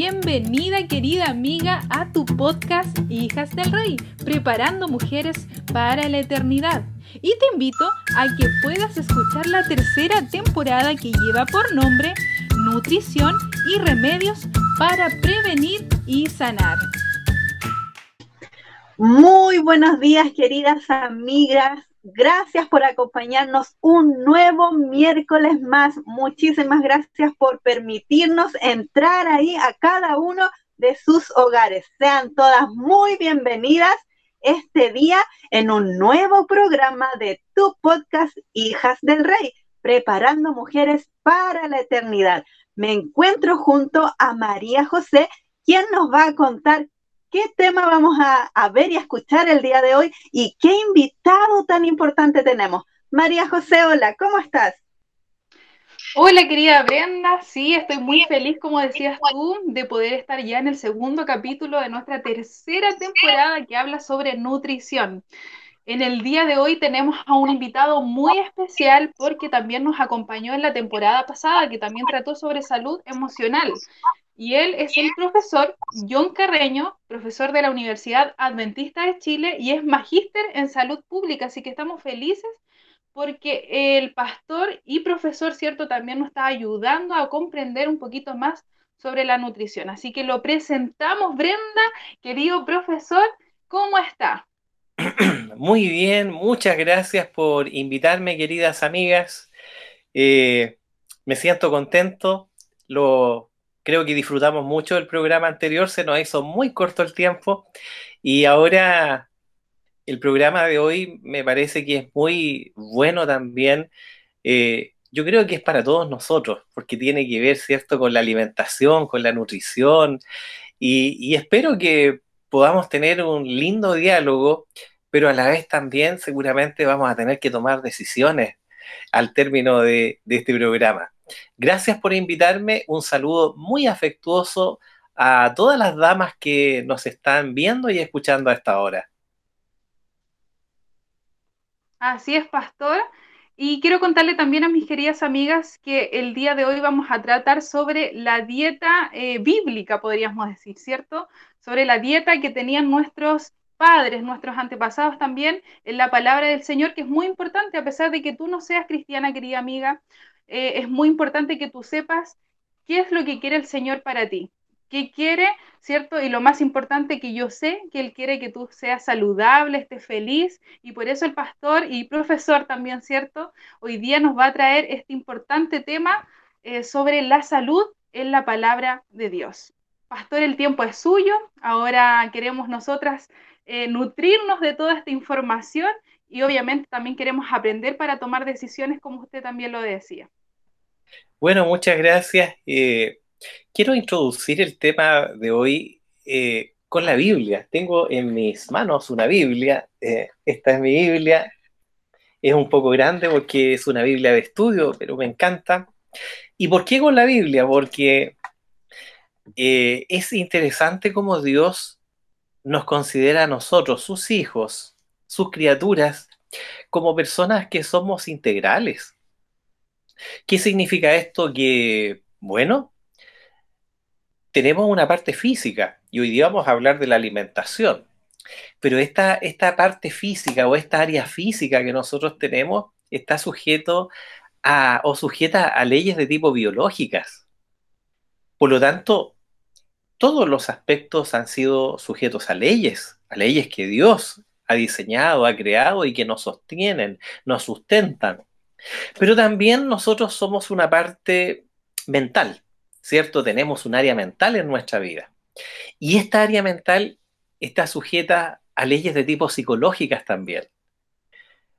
Bienvenida querida amiga a tu podcast Hijas del Rey, preparando mujeres para la eternidad. Y te invito a que puedas escuchar la tercera temporada que lleva por nombre Nutrición y Remedios para Prevenir y Sanar. Muy buenos días queridas amigas, Gracias por acompañarnos un nuevo miércoles más. Muchísimas gracias por permitirnos entrar ahí a cada uno de sus hogares. Sean todas muy bienvenidas este día en un nuevo programa de tu podcast Hijas del Rey, preparando mujeres para la eternidad. Me encuentro junto a María José, quien nos va a contar qué tema vamos a, ver y a escuchar el día de hoy y qué invitado tan importante tenemos. María José, hola, ¿cómo estás? Hola querida Brenda, sí, estoy muy feliz, como decías tú, de poder estar ya en el segundo capítulo de nuestra tercera temporada que habla sobre nutrición. En el día de hoy tenemos a un invitado muy especial porque también nos acompañó en la temporada pasada, que también trató sobre salud emocional. Y él es el profesor John Carreño, profesor de la Universidad Adventista de Chile y es magíster en salud pública, así que estamos felices porque el pastor y profesor, ¿cierto?, también nos está ayudando a comprender un poquito más sobre la nutrición. Así que lo presentamos, Brenda, querido profesor, ¿cómo está? Muy bien, muchas gracias por invitarme, queridas amigas. Eh, me siento contento, lo Creo que disfrutamos mucho del programa anterior, se nos hizo muy corto el tiempo y ahora el programa de hoy me parece que es muy bueno también. Eh, yo creo que es para todos nosotros, porque tiene que ver, ¿cierto?, con la alimentación, con la nutrición y, espero que podamos tener un lindo diálogo, pero a la vez también seguramente vamos a tener que tomar decisiones al término de este programa. Gracias por invitarme. Un saludo muy afectuoso a todas las damas que nos están viendo y escuchando a esta hora. Así es, pastor. Y quiero contarle también a mis queridas amigas que el día de hoy vamos a tratar sobre la dieta eh, bíblica, podríamos decir, ¿cierto? Sobre la dieta que tenían nuestros padres, nuestros antepasados también en la palabra del Señor, que es muy importante, a pesar de que tú no seas cristiana, querida amiga, eh, es muy importante que tú sepas qué es lo que quiere el Señor para ti. ¿Qué quiere, cierto? Y lo más importante que yo sé que Él quiere que tú seas saludable, estés feliz, y por eso el pastor y profesor también, ¿cierto? Hoy día nos va a traer este importante tema eh, sobre la salud en la palabra de Dios. Pastor, el tiempo es suyo, ahora queremos nosotras eh, nutrirnos de toda esta información y obviamente también queremos aprender para tomar decisiones como usted también lo decía. Bueno, muchas gracias. Eh, quiero introducir el tema de hoy eh, con la Biblia. Tengo en mis manos una Biblia. Esta es mi Biblia. Es un poco grande porque es una Biblia de estudio, pero me encanta. ¿Y por qué con la Biblia? Porque es interesante cómo Dios nos considera a nosotros, sus hijos, sus criaturas, como personas que somos integrales ¿Qué significa esto? Que, bueno, tenemos una parte física y hoy día vamos a hablar de la alimentación, pero esta, esta parte física o esta área física que nosotros tenemos está sujeto a, o sujeta a leyes de tipo biológicas. Por lo tanto, todos los aspectos han sido sujetos a leyes, a leyes que Dios ha diseñado, ha creado y que nos sostienen, nos sustentan. Pero también nosotros somos una parte mental, ¿cierto? Tenemos un área mental en nuestra vida. Y esta área mental está sujeta a leyes de tipo psicológicas también.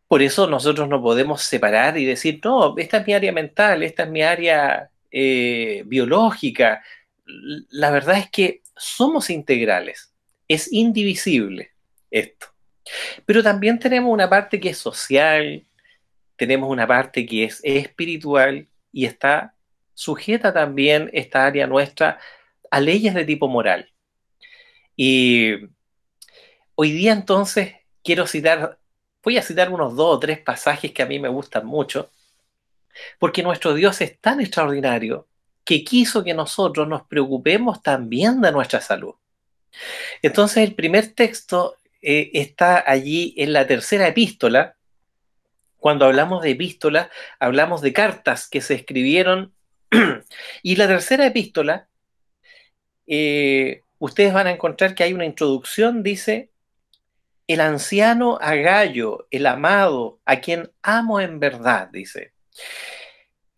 Por eso nosotros no podemos separar y decir, no, esta es mi área mental, esta es mi área eh, biológica. La verdad es que somos integrales, es indivisible esto. Pero también tenemos una parte que es social, tenemos una parte que es espiritual y está sujeta también esta área nuestra a leyes de tipo moral. Y hoy día entonces quiero citar, voy a citar unos dos o tres pasajes que a mí me gustan mucho, porque nuestro Dios es tan extraordinario que quiso que nosotros nos preocupemos también de nuestra salud. Entonces el primer texto eh, está allí en la tercera epístola. Cuando hablamos de epístola, hablamos de cartas que se escribieron. y la tercera epístola, eh, ustedes van a encontrar que hay una introducción, dice, el anciano Agallo, el amado, a quien amo en verdad, dice.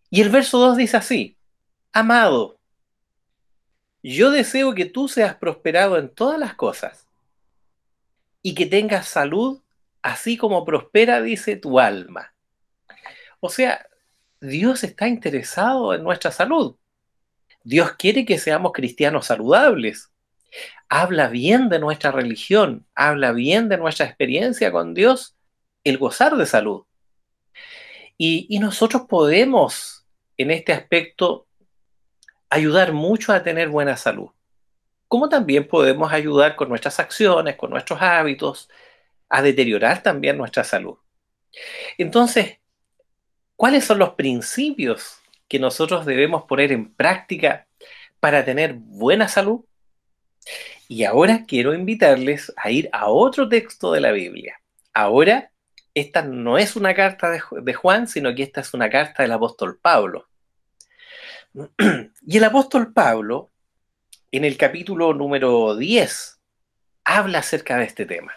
Y el verso 2 dice así, amado, yo deseo que tú seas prosperado en todas las cosas y que tengas salud, así como prospera, dice tu alma. O sea, Dios está interesado en nuestra salud. Dios quiere que seamos cristianos saludables. Habla bien de nuestra religión, habla bien de nuestra experiencia con Dios, el gozar de salud. Y, nosotros podemos, en este aspecto, ayudar mucho a tener buena salud. Como también podemos ayudar con nuestras acciones, con nuestros hábitos, a deteriorar también nuestra salud. Entonces, ¿cuáles son los principios que nosotros debemos poner en práctica para tener buena salud? Y ahora quiero invitarles a ir a otro texto de la Biblia. Ahora, esta no es una carta de, Juan, sino que esta es una carta del apóstol Pablo. Y el apóstol Pablo, en el capítulo número 10, habla acerca de este tema.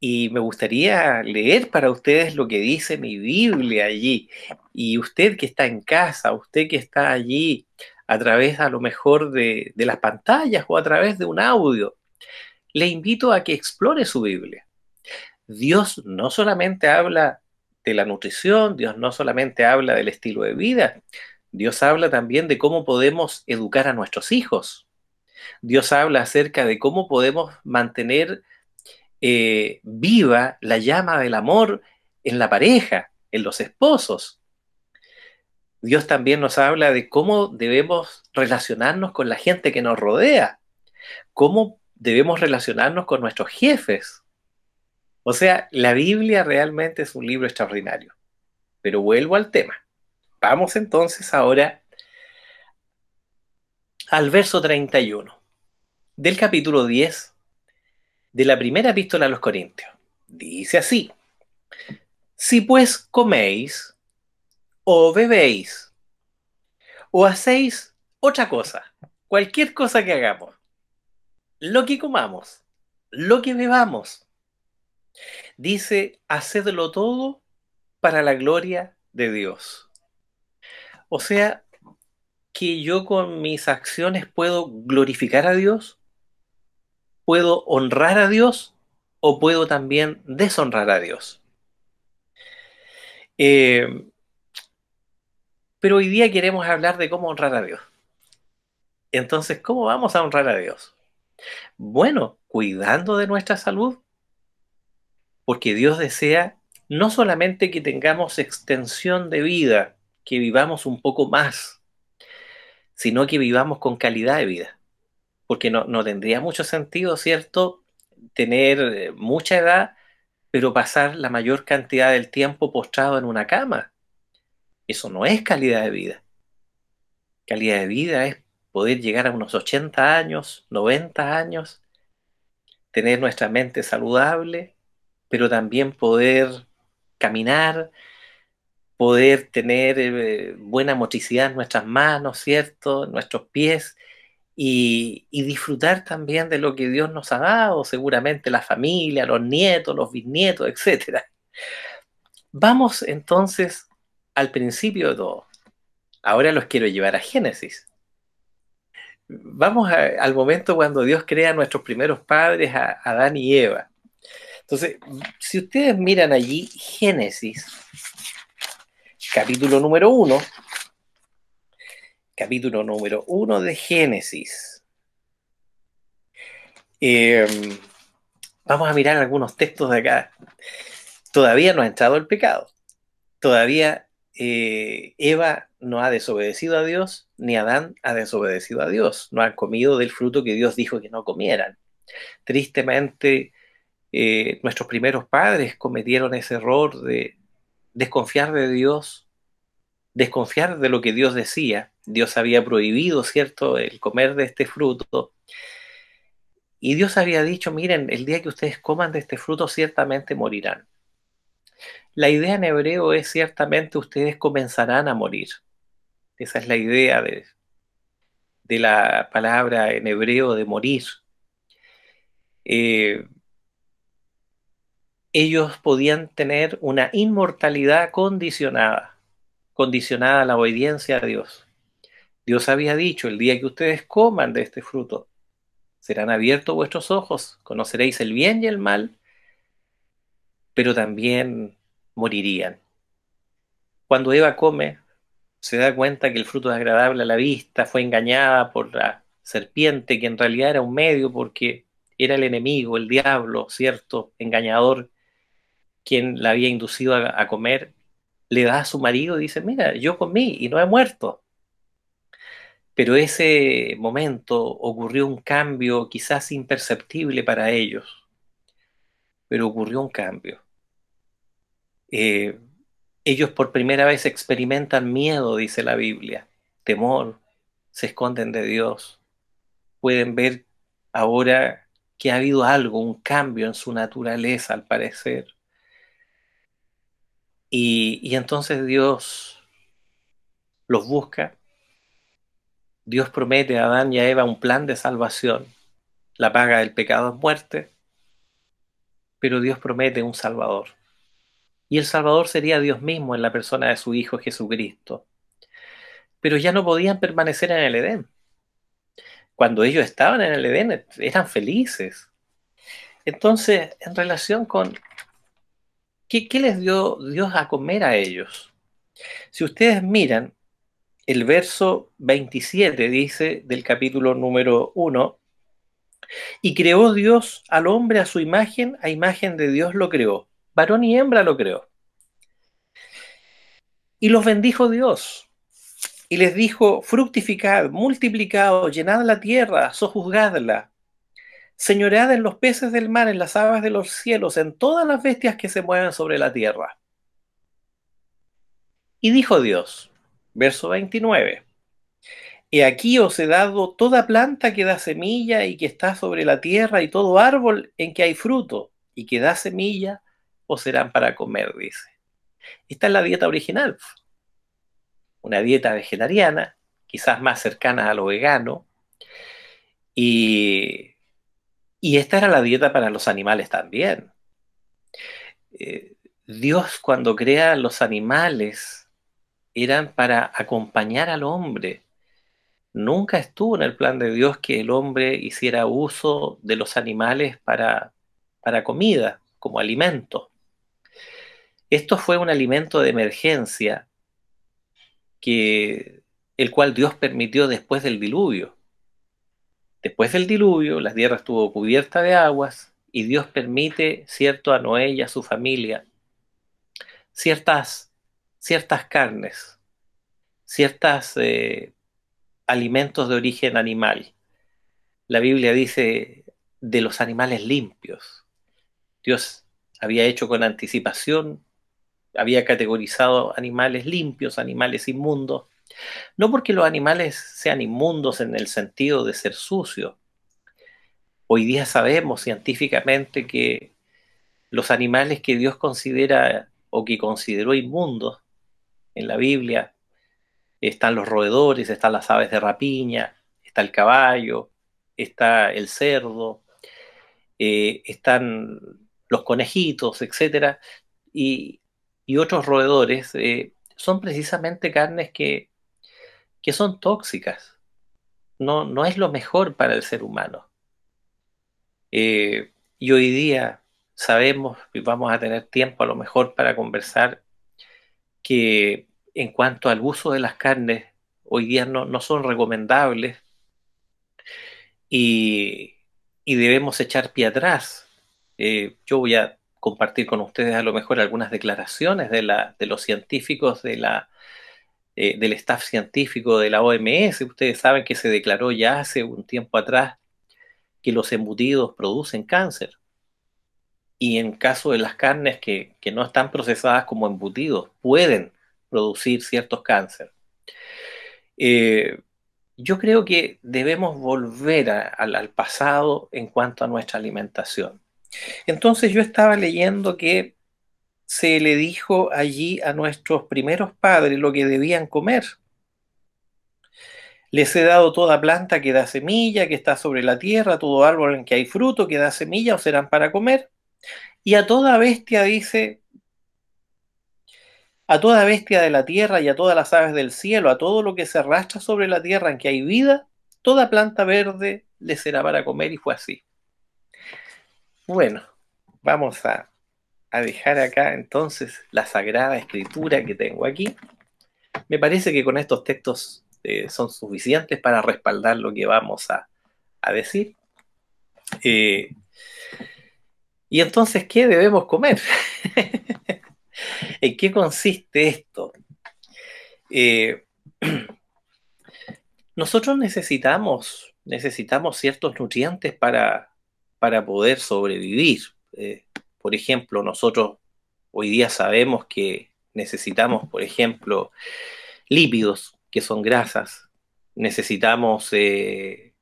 Y me gustaría leer para ustedes lo que dice mi Biblia allí. Y usted que está en casa, usted que está allí a través a lo mejor de, de las pantallas o a través de un audio, le invito a que explore su Biblia. Dios no solamente habla de la nutrición, Dios no solamente habla del estilo de vida, Dios habla también de cómo podemos educar a nuestros hijos. Dios habla acerca de cómo podemos mantener eh, viva la llama del amor en la pareja, en los esposos. Dios también nos habla de cómo debemos relacionarnos con la gente que nos rodea, cómo debemos relacionarnos con nuestros jefes. O sea, la Biblia realmente es un libro extraordinario. Pero vuelvo al tema. Vamos entonces ahora al verso 31 del capítulo 10 de la primera epístola a los Corintios. Dice así, si pues coméis o bebéis o hacéis otra cosa, cualquier cosa que hagamos, lo que comamos, lo que bebamos, dice, hacedlo todo para la gloria de Dios. O sea, que yo con mis acciones puedo glorificar a Dios, puedo honrar a Dios o puedo también deshonrar a Dios. Eh, pero hoy día queremos hablar de cómo honrar a Dios. Entonces, ¿cómo vamos a honrar a Dios? Bueno, cuidando de nuestra salud, porque Dios desea no solamente que tengamos extensión de vida, que vivamos un poco más, sino que vivamos con calidad de vida. Porque no, tendría mucho sentido, ¿cierto?, tener eh, mucha edad, pero pasar la mayor cantidad del tiempo postrado en una cama. Eso no es calidad de vida. Calidad de vida es poder llegar a unos 80 años, 90 años, tener nuestra mente saludable, pero también poder caminar, poder tener eh, buena motricidad en nuestras manos, ¿cierto? En nuestros pies y, disfrutar también de lo que Dios nos ha dado, seguramente la familia, los nietos, los bisnietos, etc. Vamos entonces al principio de todo. Ahora los quiero llevar a Génesis. Vamos al momento cuando Dios crea a nuestros primeros padres, a Adán y Eva. Entonces, si ustedes miran allí Génesis, capítulo número uno, capítulo número uno de Génesis. Em, vamos a mirar algunos textos de acá. Todavía no ha entrado el pecado. Todavía eh, Eva no ha desobedecido a Dios, ni Adán ha desobedecido a Dios. No han comido del fruto que Dios dijo que no comieran. Tristemente, eh, nuestros primeros padres cometieron ese error de desconfiar de Dios desconfiar de lo que Dios decía. Dios había prohibido, ¿cierto?, el comer de este fruto. Y Dios había dicho, miren, el día que ustedes coman de este fruto ciertamente morirán. La idea en hebreo es ciertamente ustedes comenzarán a morir. Esa es la idea de, la palabra en hebreo de morir. Eh, ellos podían tener una inmortalidad condicionada, condicionada a la obediencia a Dios. Dios había dicho, el día que ustedes coman de este fruto, serán abiertos vuestros ojos, conoceréis el bien y el mal, pero también morirían. Cuando Eva come, se da cuenta que el fruto es agradable a la vista, fue engañada por la serpiente, que en realidad era un medio porque era el enemigo, el diablo, cierto, engañador, quien la había inducido a, comer, le da a su marido y dice, mira, yo comí y no he muerto. Pero ese momento ocurrió un cambio quizás imperceptible para ellos, pero ocurrió un cambio. Eh, ellos por primera vez experimentan miedo, dice la Biblia, temor, se esconden de Dios. Pueden ver ahora que ha habido algo, un cambio en su naturaleza al parecer. Y, entonces Dios los busca. Dios promete a Adán y a Eva un plan de salvación. La paga del pecado es muerte, pero Dios promete un Salvador y el Salvador sería Dios mismo en la persona de su Hijo Jesucristo. Pero ya no podían permanecer en el Edén. Cuando ellos estaban en el Edén eran felices. Entonces, en relación con qué, les dio Dios a comer a ellos, si ustedes miran, el verso 27 dice del capítulo número 1, y creó Dios al hombre a su imagen, a imagen de Dios lo creó varón y hembra lo creó. Y los bendijo Dios. Y les dijo, fructificad, multiplicad, llenad la tierra, sojuzgadla, señoread en los peces del mar, en las aves de los cielos, en todas las bestias que se mueven sobre la tierra. Y dijo Dios, verso 29, He aquí os he dado toda planta que da semilla y que está sobre la tierra, y todo árbol en que hay fruto y que da semilla, o serán para comer, dice. Esta es la dieta original. Una dieta vegetariana, quizás más cercana a lo vegano. Y, y esta era la dieta para los animales también. Eh, Dios cuando crea los animales eran para acompañar al hombre. Nunca estuvo en el plan de Dios que el hombre hiciera uso de los animales para, para comida, como alimento. Esto fue un alimento de emergencia que el cual Dios permitió después del diluvio. Después del diluvio, la tierra estuvo cubierta de aguas y Dios permite, cierto, a Noé y a su familia ciertas, ciertas carnes, ciertos eh, alimentos de origen animal. La Biblia dice de los animales limpios. Dios había hecho con anticipación había categorizado animales limpios, animales inmundos, no porque los animales sean inmundos en el sentido de ser sucios. Hoy día sabemos científicamente que los animales que Dios considera o que consideró inmundos en la Biblia están los roedores, están las aves de rapiña, está el caballo, está el cerdo, eh, están los conejitos, etc. Y y otros roedores eh, son precisamente carnes que, que son tóxicas. No, no, es lo mejor para el ser humano. Eh, y hoy día sabemos, y vamos a tener tiempo a lo mejor para conversar, que en cuanto al uso de las carnes, hoy día no, no son recomendables y, y, debemos echar pie atrás. Eh, yo voy a compartir con ustedes a lo mejor algunas declaraciones de, la, de los científicos de la, eh, del staff científico de la OMS. Ustedes saben que se declaró ya hace un tiempo atrás que los embutidos producen cáncer. Y en caso de las carnes que, que no están procesadas como embutidos, pueden producir ciertos cánceres. Eh, yo creo que debemos volver al pasado en cuanto a nuestra alimentación. Entonces yo estaba leyendo que se le dijo allí a nuestros primeros padres lo que debían comer. Les he dado toda planta que da semilla, que está sobre la tierra, todo árbol en que hay fruto, que da semilla, o serán para comer. Y a toda bestia dice, a toda bestia de la tierra y a todas las aves del cielo, a todo lo que se arrastra sobre la tierra en que hay vida, toda planta verde le será para comer y fue así. Bueno, vamos a, dejar acá entonces la sagrada escritura que tengo aquí. Me parece que con estos textos eh, son suficientes para respaldar lo que vamos a, decir. Eh, y entonces, ¿qué debemos comer? ¿En qué consiste esto? Eh, nosotros necesitamos, necesitamos ciertos nutrientes para, para poder sobrevivir. Por ejemplo, nosotros hoy día sabemos que necesitamos, por ejemplo, lípidos, que son grasas, necesitamos, eh,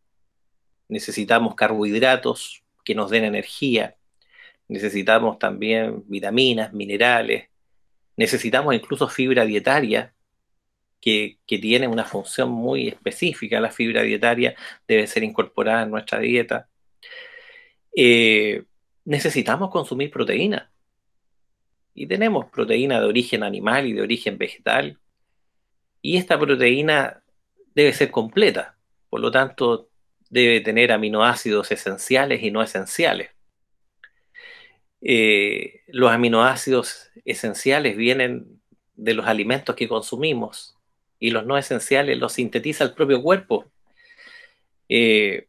necesitamos carbohidratos que nos den energía, necesitamos también vitaminas, minerales, necesitamos incluso fibra dietaria, que, tiene una función muy específica. La fibra dietaria debe ser incorporada en nuestra dieta. Eh, necesitamos consumir proteína. Y tenemos proteína de origen animal y de origen vegetal. Y esta proteína debe ser completa. Por lo tanto, debe tener aminoácidos esenciales y no esenciales. Eh, los aminoácidos esenciales vienen de los alimentos que consumimos y los no esenciales los sintetiza el propio cuerpo. Eh,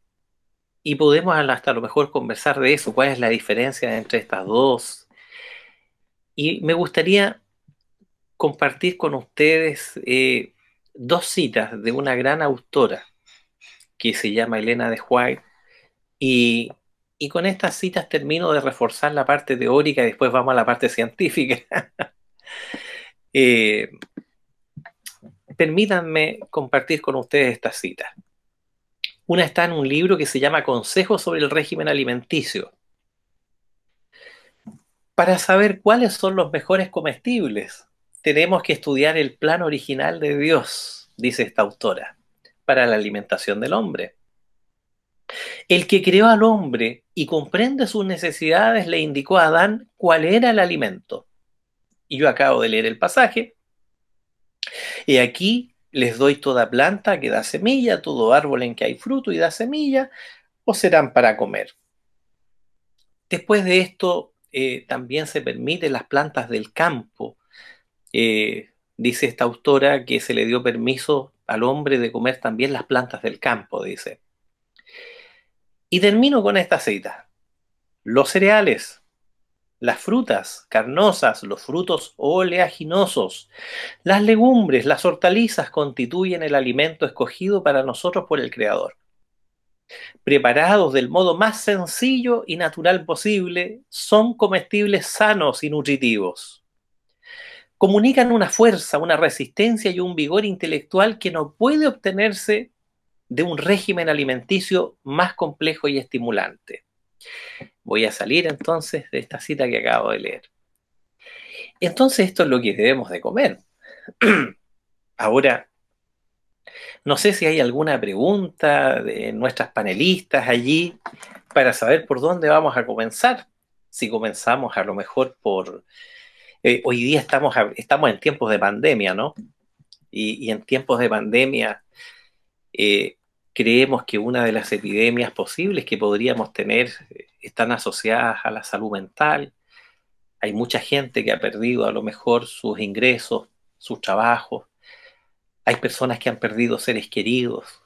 y podemos hasta lo mejor conversar de eso, cuál es la diferencia entre estas dos. Y me gustaría compartir con ustedes eh, dos citas de una gran autora que se llama Elena de White y y con estas citas termino de reforzar la parte teórica y después vamos a la parte científica. Eh, permítanme compartir con ustedes estas citas. Una está en un libro que se llama Consejos sobre el régimen alimenticio. Para saber cuáles son los mejores comestibles, tenemos que estudiar el plan original de Dios, dice esta autora, para la alimentación del hombre. El que creó al hombre y comprende sus necesidades le indicó a Adán cuál era el alimento. Y yo acabo de leer el pasaje. Y aquí les doy toda planta que da semilla, todo árbol en que hay fruto y da semilla, o serán para comer. Después de esto, eh, también se permite las plantas del campo. Eh, dice esta autora que se le dio permiso al hombre de comer también las plantas del campo, dice. Y termino con esta cita. Los cereales, las frutas carnosas, los frutos oleaginosos, las legumbres, las hortalizas constituyen el alimento escogido para nosotros por el Creador. Preparados del modo más sencillo y natural posible, son comestibles sanos y nutritivos. Comunican una fuerza, una resistencia y un vigor intelectual que no puede obtenerse de un régimen alimenticio más complejo y estimulante. Voy a salir entonces de esta cita que acabo de leer. Entonces esto es lo que debemos de comer. Ahora, no sé si hay alguna pregunta de nuestras panelistas allí para saber por dónde vamos a comenzar. Si comenzamos a lo mejor por... Eh, hoy día estamos, estamos en tiempos de pandemia, ¿no? Y, en tiempos de pandemia eh, creemos que una de las epidemias posibles que podríamos tener eh, están asociadas a la salud mental. Hay mucha gente que ha perdido a lo mejor sus ingresos, sus trabajos. Hay personas que han perdido seres queridos.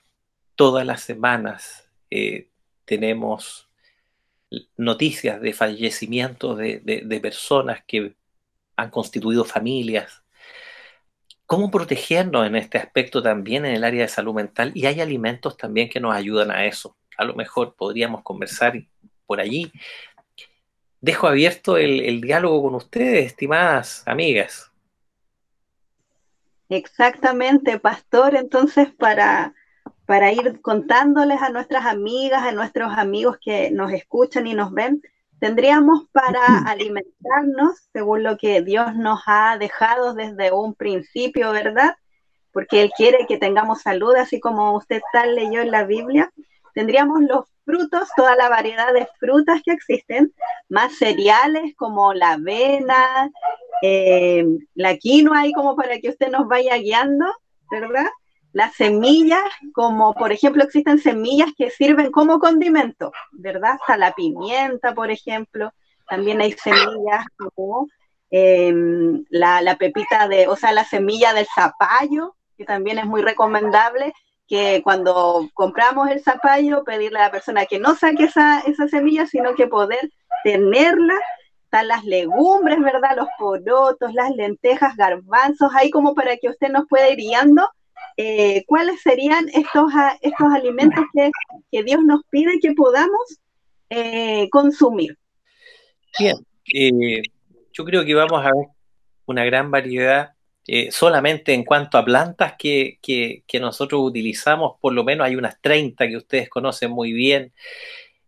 Todas las semanas eh, tenemos noticias de fallecimientos de personas que han constituido familias cómo protegernos en este aspecto también en el área de salud mental y hay alimentos también que nos ayudan a eso. A lo mejor podríamos conversar por allí. Dejo abierto el, diálogo con ustedes, estimadas amigas. Exactamente, pastor. Entonces, para, para ir contándoles a nuestras amigas, a nuestros amigos que nos escuchan y nos ven, tendríamos para alimentarnos según lo que Dios nos ha dejado desde un principio, ¿verdad? Porque Él quiere que tengamos salud, así como usted tal leyó en la Biblia. Tendríamos los frutos, toda la variedad de frutas que existen, más cereales como la avena, eh, la quinoa, ahí como para que usted nos vaya guiando, ¿verdad? Las semillas, como por ejemplo existen semillas que sirven como condimento, ¿verdad? Hasta la pimienta, por ejemplo. También hay semillas como em, la, la, pepita de, o sea, la semilla del zapallo, que también es muy recomendable, que cuando compramos el zapallo, pedirle a la persona que no saque esa, esa semilla, sino que poder tenerla están las legumbres, ¿verdad? Los porotos, las lentejas, garbanzos, ahí como para que usted nos pueda ir guiando eh, cuáles serían estos, estos alimentos que, Dios nos pide que podamos eh, consumir. Bien, eh, yo creo que vamos a ver una gran variedad solamente en cuanto a plantas que, que, nosotros utilizamos, por lo menos hay unas 30 que ustedes conocen muy bien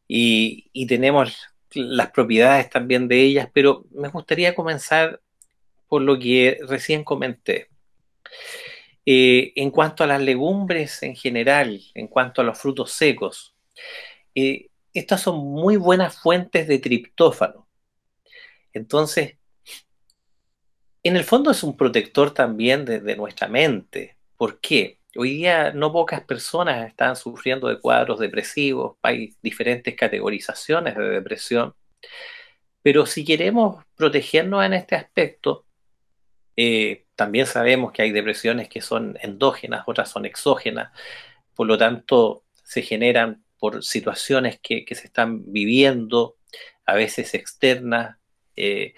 y, y tenemos las propiedades también de ellas, pero me gustaría comenzar por lo que recién comenté. Eh, en cuanto a las legumbres en general, en cuanto a los frutos secos, eh, estas son muy buenas fuentes de triptófano. Entonces, en el fondo es un protector también de, de nuestra mente. ¿Por qué? Hoy día no pocas personas están sufriendo de cuadros depresivos, hay diferentes categorizaciones de depresión, pero si queremos protegernos en este aspecto, eh, también sabemos que hay depresiones que son endógenas, otras son exógenas, por lo tanto se generan por situaciones que, se están viviendo, a veces externas, eh,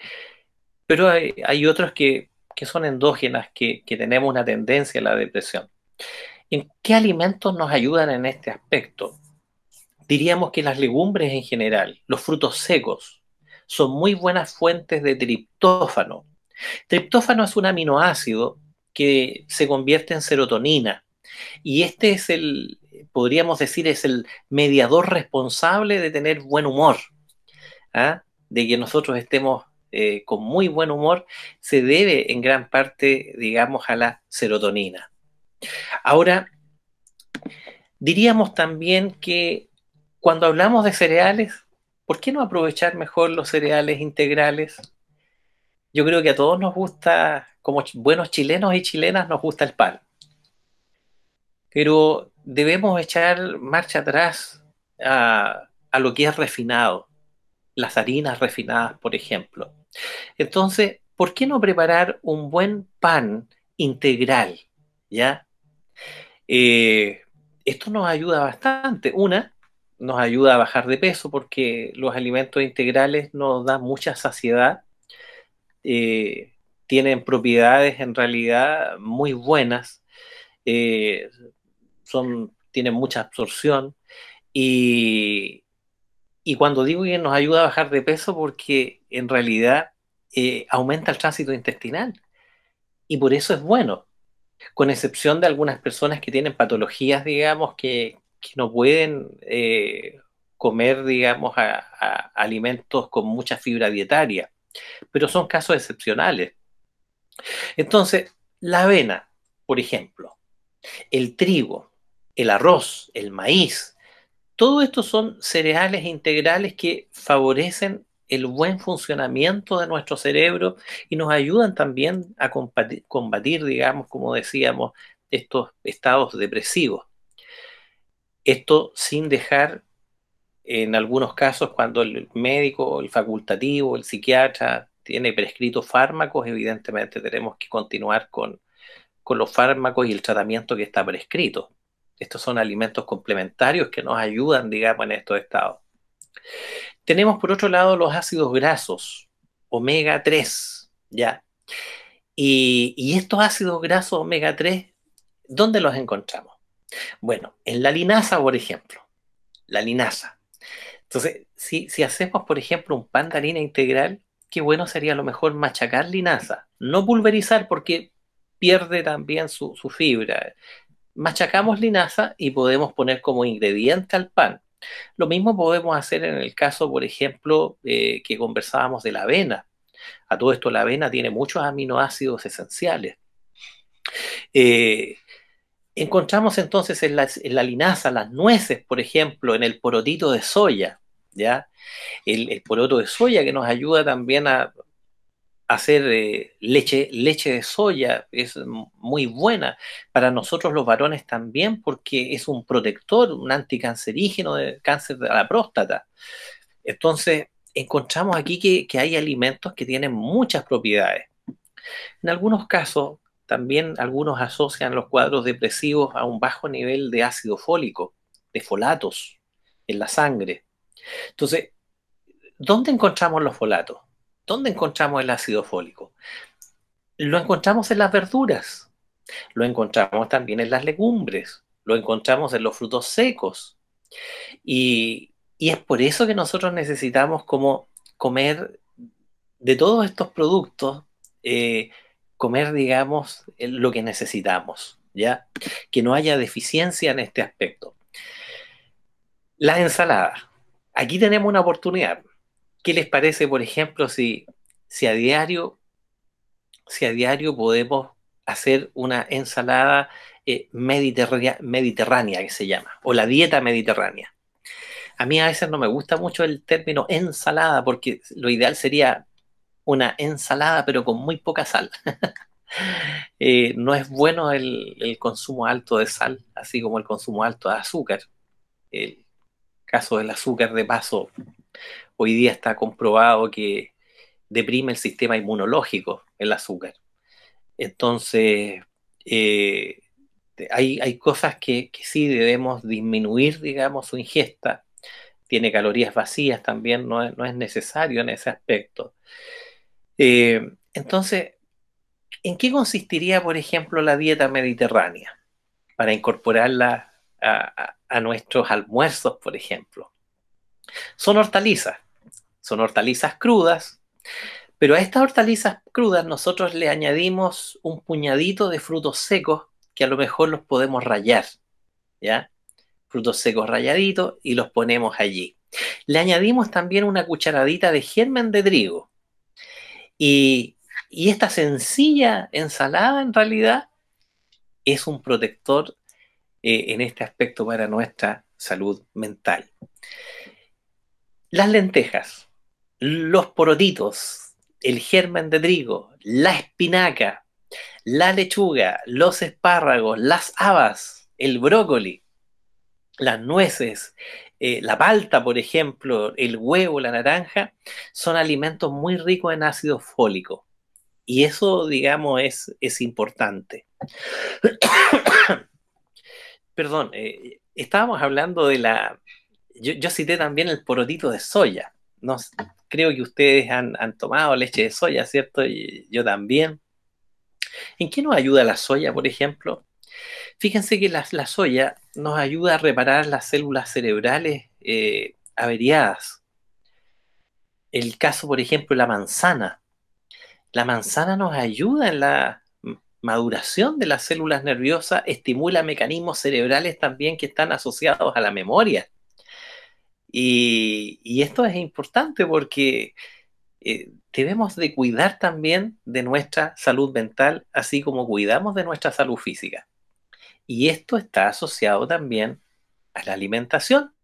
pero hay, hay otras que, son endógenas, que tenemos una tendencia a la depresión. ¿En qué alimentos nos ayudan en este aspecto? Diríamos que las legumbres en general, los frutos secos, son muy buenas fuentes de triptófano. Triptófano es un aminoácido que se convierte en serotonina y este es el, podríamos decir, es el mediador responsable de tener buen humor, ¿ah? de que nosotros estemos eh, con muy buen humor, se debe en gran parte, digamos, a la serotonina. Ahora, diríamos también que cuando hablamos de cereales, ¿por qué no aprovechar mejor los cereales integrales? Yo creo que a todos nos gusta, como buenos chilenos y chilenas, nos gusta el pan. Pero debemos echar marcha atrás a, lo que es refinado, las harinas refinadas, por ejemplo. Entonces, ¿por qué no preparar un buen pan integral? ¿Ya? Eh, esto nos ayuda bastante. Una, nos ayuda a bajar de peso porque los alimentos integrales nos dan mucha saciedad, eh, tienen propiedades en realidad muy buenas, eh, son, tienen mucha absorción y, y, cuando digo que nos ayuda a bajar de peso porque en realidad aumenta el tránsito intestinal y por eso es bueno con excepción de algunas personas que tienen patologías, digamos, que, no pueden eh, comer, digamos, alimentos con mucha fibra dietaria, pero son casos excepcionales. Entonces, la avena, por ejemplo, el trigo, el arroz, el maíz, todo esto son cereales integrales que favorecen el buen funcionamiento de nuestro cerebro y nos ayudan también a combatir, digamos, como decíamos, estos estados depresivos. Esto sin dejar, en algunos casos, cuando el médico, el facultativo, el psiquiatra tiene prescritos fármacos, evidentemente tenemos que continuar con, con los fármacos y el tratamiento que está prescrito. Estos son alimentos complementarios que nos ayudan, digamos, en estos estados. Tenemos por otro lado los ácidos grasos, omega 3, ¿ya? Y, estos ácidos grasos omega 3, ¿dónde los encontramos? Bueno, en la linaza, por ejemplo. La linaza. Entonces, si, hacemos, por ejemplo, un pan de harina integral, qué bueno sería a lo mejor machacar linaza. No pulverizar porque pierde también su, fibra. Machacamos linaza y podemos poner como ingrediente al pan. Lo mismo podemos hacer en el caso, por ejemplo, eh, que conversábamos de la avena. A todo esto, la avena tiene muchos aminoácidos esenciales. Eh, encontramos entonces en la, linaza las nueces, por ejemplo, en el porotito de soya, ¿ya? El, poroto de soya que nos ayuda también a hacer eh, leche, leche de soya, es muy buena para nosotros los varones también porque es un protector, un anticancerígeno de cáncer de la próstata. Entonces, encontramos aquí que, que hay alimentos que tienen muchas propiedades. En algunos casos, también algunos asocian los cuadros depresivos a un bajo nivel de ácido fólico, de folatos en la sangre. Entonces, ¿dónde encontramos los folatos? ¿Dónde encontramos el ácido fólico? Lo encontramos en las verduras, lo encontramos también en las legumbres, lo encontramos en los frutos secos. Y, es por eso que nosotros necesitamos como comer de todos estos productos eh, comer, digamos, lo que necesitamos, ¿ya? Que no haya deficiencia en este aspecto. Las ensaladas. Aquí tenemos una oportunidad. ¿Qué les parece, por ejemplo, si, si a diario, si a diario podemos hacer una ensalada eh, mediterránea, que se llama, o la dieta mediterránea? A mí a veces no me gusta mucho el término ensalada, porque lo ideal sería una ensalada, pero con muy poca sal. Eh, no es bueno el, consumo alto de sal, así como el consumo alto de azúcar. Caso del azúcar, de paso, hoy día está comprobado que deprime el sistema inmunológico el azúcar. Entonces, eh, hay, cosas que, sí debemos disminuir, digamos, su ingesta. Tiene calorías vacías también, no es necesario en ese aspecto. Eh, entonces, ¿en qué consistiría, por ejemplo, la dieta mediterránea? Para incorporarla a, nuestros almuerzos, por ejemplo. Son hortalizas, son hortalizas crudas, pero a estas hortalizas crudas nosotros le añadimos un puñadito de frutos secos que a lo mejor los podemos rayar, ¿ya? Frutos secos rayaditos y los ponemos allí. Le añadimos también una cucharadita de germen de trigo. Y, esta sencilla ensalada en realidad es un protector eh, en este aspecto para nuestra salud mental. Las lentejas, los porotitos, el germen de trigo, la espinaca, la lechuga, los espárragos, las habas, el brócoli, las nueces, eh, la palta, por ejemplo, el huevo, la naranja, son alimentos muy ricos en ácido fólico. Y eso, digamos, es, es importante. Perdón, eh, estábamos hablando de la... Yo, cité también el porotito de soya. Creo que ustedes han, tomado leche de soya, ¿cierto? Y yo también. ¿En qué nos ayuda la soya, por ejemplo? Fíjense que la, soya nos ayuda a reparar las células cerebrales eh, averiadas. El caso, por ejemplo, la manzana. La manzana nos ayuda en la maduración de las células nerviosas, estimula mecanismos cerebrales también que están asociados a la memoria. Y, esto es importante porque eh, debemos de cuidar también de nuestra salud mental, así como cuidamos de nuestra salud física. Y esto está asociado también a la alimentación.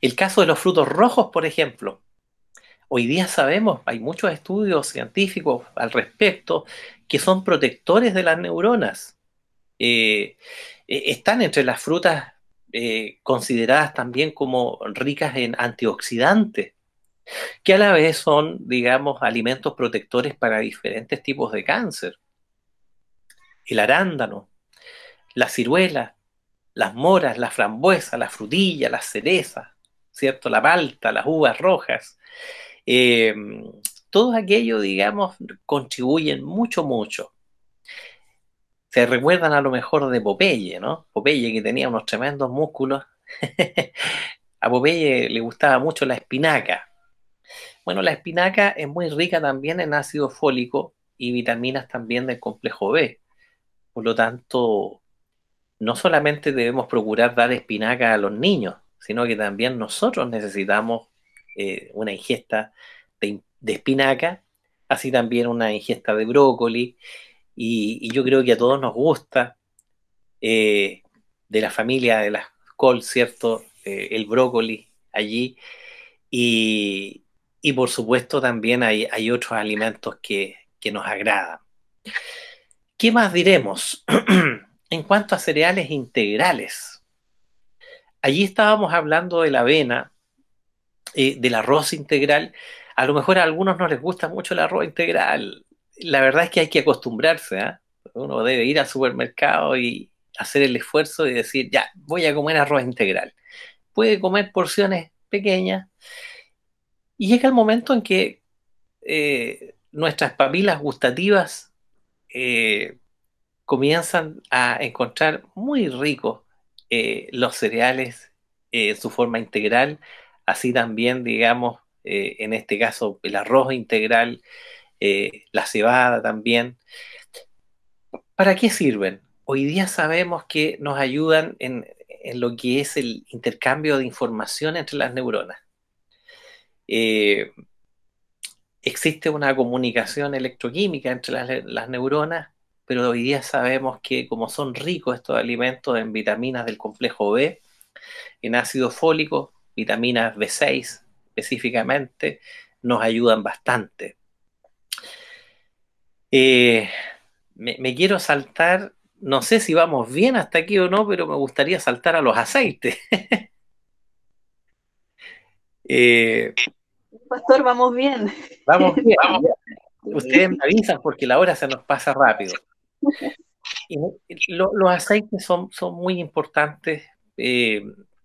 El caso de los frutos rojos, por ejemplo. Hoy día sabemos, hay muchos estudios científicos al respecto, que son protectores de las neuronas. Eh, eh, están entre las frutas eh, consideradas también como ricas en antioxidantes, que a la vez son, digamos, alimentos protectores para diferentes tipos de cáncer. El arándano, la ciruela, las moras, las frambuesas, la frutilla, las cerezas, ¿cierto? La palta, las uvas rojas. Eh, todo aquello, digamos, contribuyen mucho, mucho. Se recuerdan a lo mejor de Popeye, ¿no? Popeye que tenía unos tremendos músculos. a Popeye le gustaba mucho la espinaca. Bueno, la espinaca es muy rica también en ácido fólico y vitaminas también del complejo B. Por lo tanto, no solamente debemos procurar dar espinaca a los niños, sino que también nosotros necesitamos eh, una ingesta de, espinaca, así también una ingesta de brócoli, y, yo creo que a todos nos gusta eh, de la familia de las col, ¿cierto? Eh, el brócoli allí, y, por supuesto también hay, hay otros alimentos que, que nos agradan. ¿Qué más diremos? en cuanto a cereales integrales, allí estábamos hablando de la avena, eh, del arroz integral. A lo mejor a algunos no les gusta mucho el arroz integral. La verdad es que hay que acostumbrarse. ¿ah? Uno debe ir al supermercado y hacer el esfuerzo de decir, ya, voy a comer arroz integral. Puede comer porciones pequeñas y llega el momento en que eh, nuestras papilas gustativas eh, comienzan a encontrar muy ricos los cereales en su forma integral, así también, digamos, eh, en este caso, el arroz integral, la cebada también. ¿Para qué sirven? Hoy día sabemos que nos ayudan en, lo que es el intercambio de información entre las neuronas. existe una comunicación electroquímica entre las neuronas pero hoy día sabemos que como son ricos estos alimentos en vitaminas del complejo B, en ácido fólico, vitaminas B6 específicamente, nos ayudan bastante. Eh, me, quiero saltar, no sé si vamos bien hasta aquí o no, pero me gustaría saltar a los aceites. Eh, Pastor, vamos bien. Vamos bien. Ustedes me avisan porque la hora se nos pasa rápido los aceites son, son muy importantes.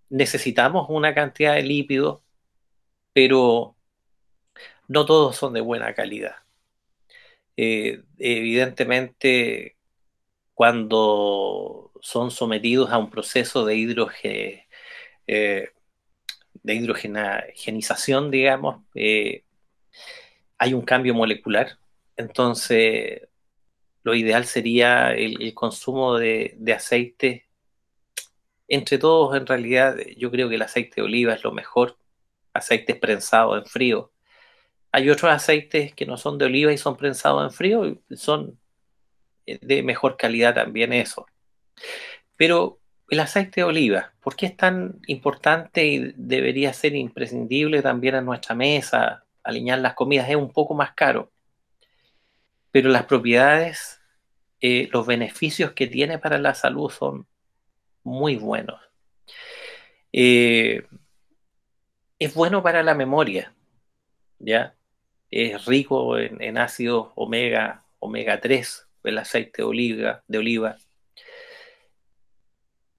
Eh, necesitamos una cantidad de lípidos, pero no todos son de buena calidad. Eh, evidentemente, cuando son sometidos a un proceso de, hidrogen, eh, de hidrogenización, digamos, hay un cambio molecular. Entonces, lo ideal sería el, consumo de, aceite. Entre todos, en realidad, yo creo que el aceite de oliva es lo mejor. Aceites prensados en frío. Hay otros aceites que no son de oliva y son prensados en frío y son de mejor calidad también eso. Pero el aceite de oliva, ¿por qué es tan importante y debería ser imprescindible también en nuestra mesa? Alinear las comidas es un poco más caro pero las propiedades, eh, los beneficios que tiene para la salud son muy buenos. Eh, es bueno para la memoria, ¿ya? Es rico en, ácidos omega, omega 3, el aceite de oliva, de oliva.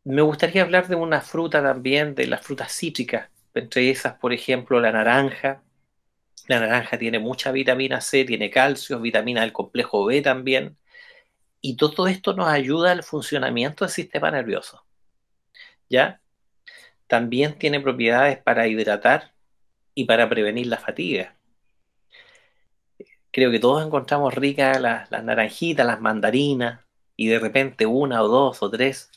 Me gustaría hablar de una fruta también, de las frutas cítricas, entre esas, por ejemplo, la naranja, la naranja tiene mucha vitamina C, tiene calcio, vitamina del complejo B también. Y todo esto nos ayuda al funcionamiento del sistema nervioso. ¿Ya? También tiene propiedades para hidratar y para prevenir la fatiga. Creo que todos encontramos ricas las, naranjitas, las mandarinas, y de repente una o dos o tres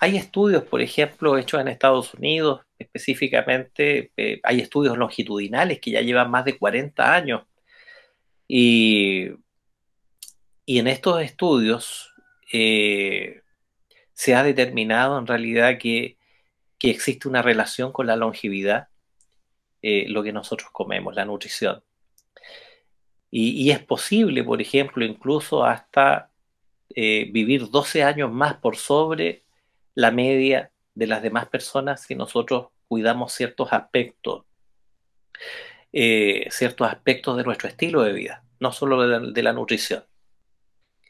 hay estudios, por ejemplo, hechos en Estados Unidos, específicamente, eh, hay estudios longitudinales que ya llevan más de 40 años. Y, en estos estudios eh, se ha determinado en realidad que, existe una relación con la longevidad, eh, lo que nosotros comemos, la nutrición. Y, es posible, por ejemplo, incluso hasta vivir 12 años más por sobre la media de las demás personas si nosotros cuidamos ciertos aspectos, eh, ciertos aspectos de nuestro estilo de vida, no solo de la, nutrición.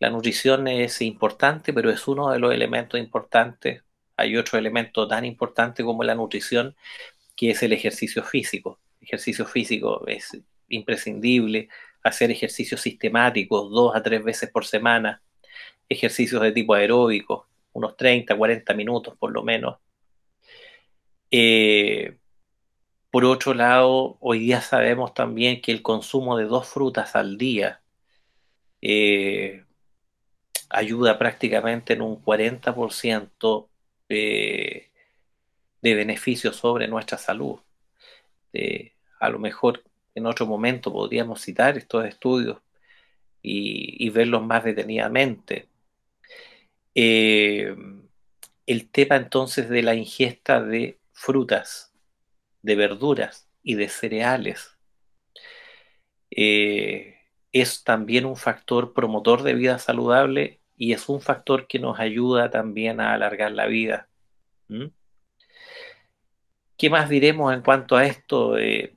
La nutrición es importante, pero es uno de los elementos importantes. Hay otro elemento tan importante como la nutrición, que es el ejercicio físico. El ejercicio físico es imprescindible, hacer ejercicios sistemáticos dos a tres veces por semana, ejercicios de tipo aeróbico, unos 30, 40 minutos por lo menos. Eh, por otro lado, hoy día sabemos también que el consumo de dos frutas al día eh, ayuda prácticamente en un 40% de, de beneficios sobre nuestra salud. a lo mejor en otro momento podríamos citar estos estudios y, verlos más detenidamente. Eh, el tema entonces de la ingesta de frutas, de verduras y de cereales eh, es también un factor promotor de vida saludable y es un factor que nos ayuda también a alargar la vida. ¿Mm? ¿Qué más diremos en cuanto a esto? Eh,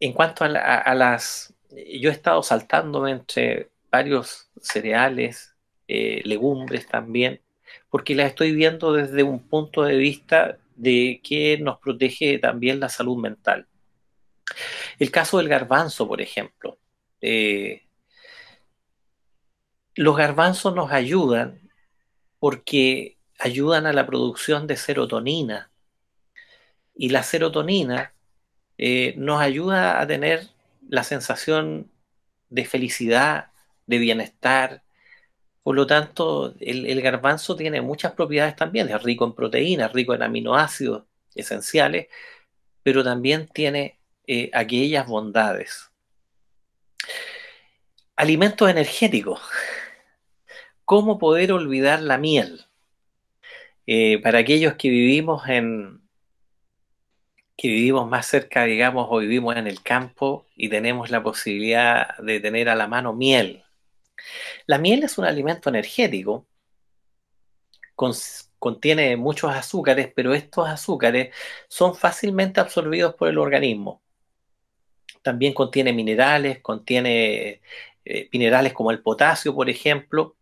en cuanto a, las... Yo he estado saltándome entre varios cereales, eh, legumbres también, porque las estoy viendo desde un punto de vista de que nos protege también la salud mental. El caso del garbanzo, por ejemplo. Eh, los garbanzos nos ayudan porque ayudan a la producción de serotonina. Y la serotonina eh, nos ayuda a tener la sensación de felicidad, de bienestar. Por lo tanto, el, garbanzo tiene muchas propiedades también, es rico en proteínas, rico en aminoácidos esenciales, pero también tiene eh, aquellas bondades. Alimentos energéticos. ¿Cómo poder olvidar la miel? Eh, para aquellos que vivimos en, que vivimos más cerca, digamos, o vivimos en el campo y tenemos la posibilidad de tener a la mano miel. La miel es un alimento energético, contiene muchos azúcares, pero estos azúcares son fácilmente absorbidos por el organismo. También contiene minerales, contiene eh, minerales como el potasio, por ejemplo,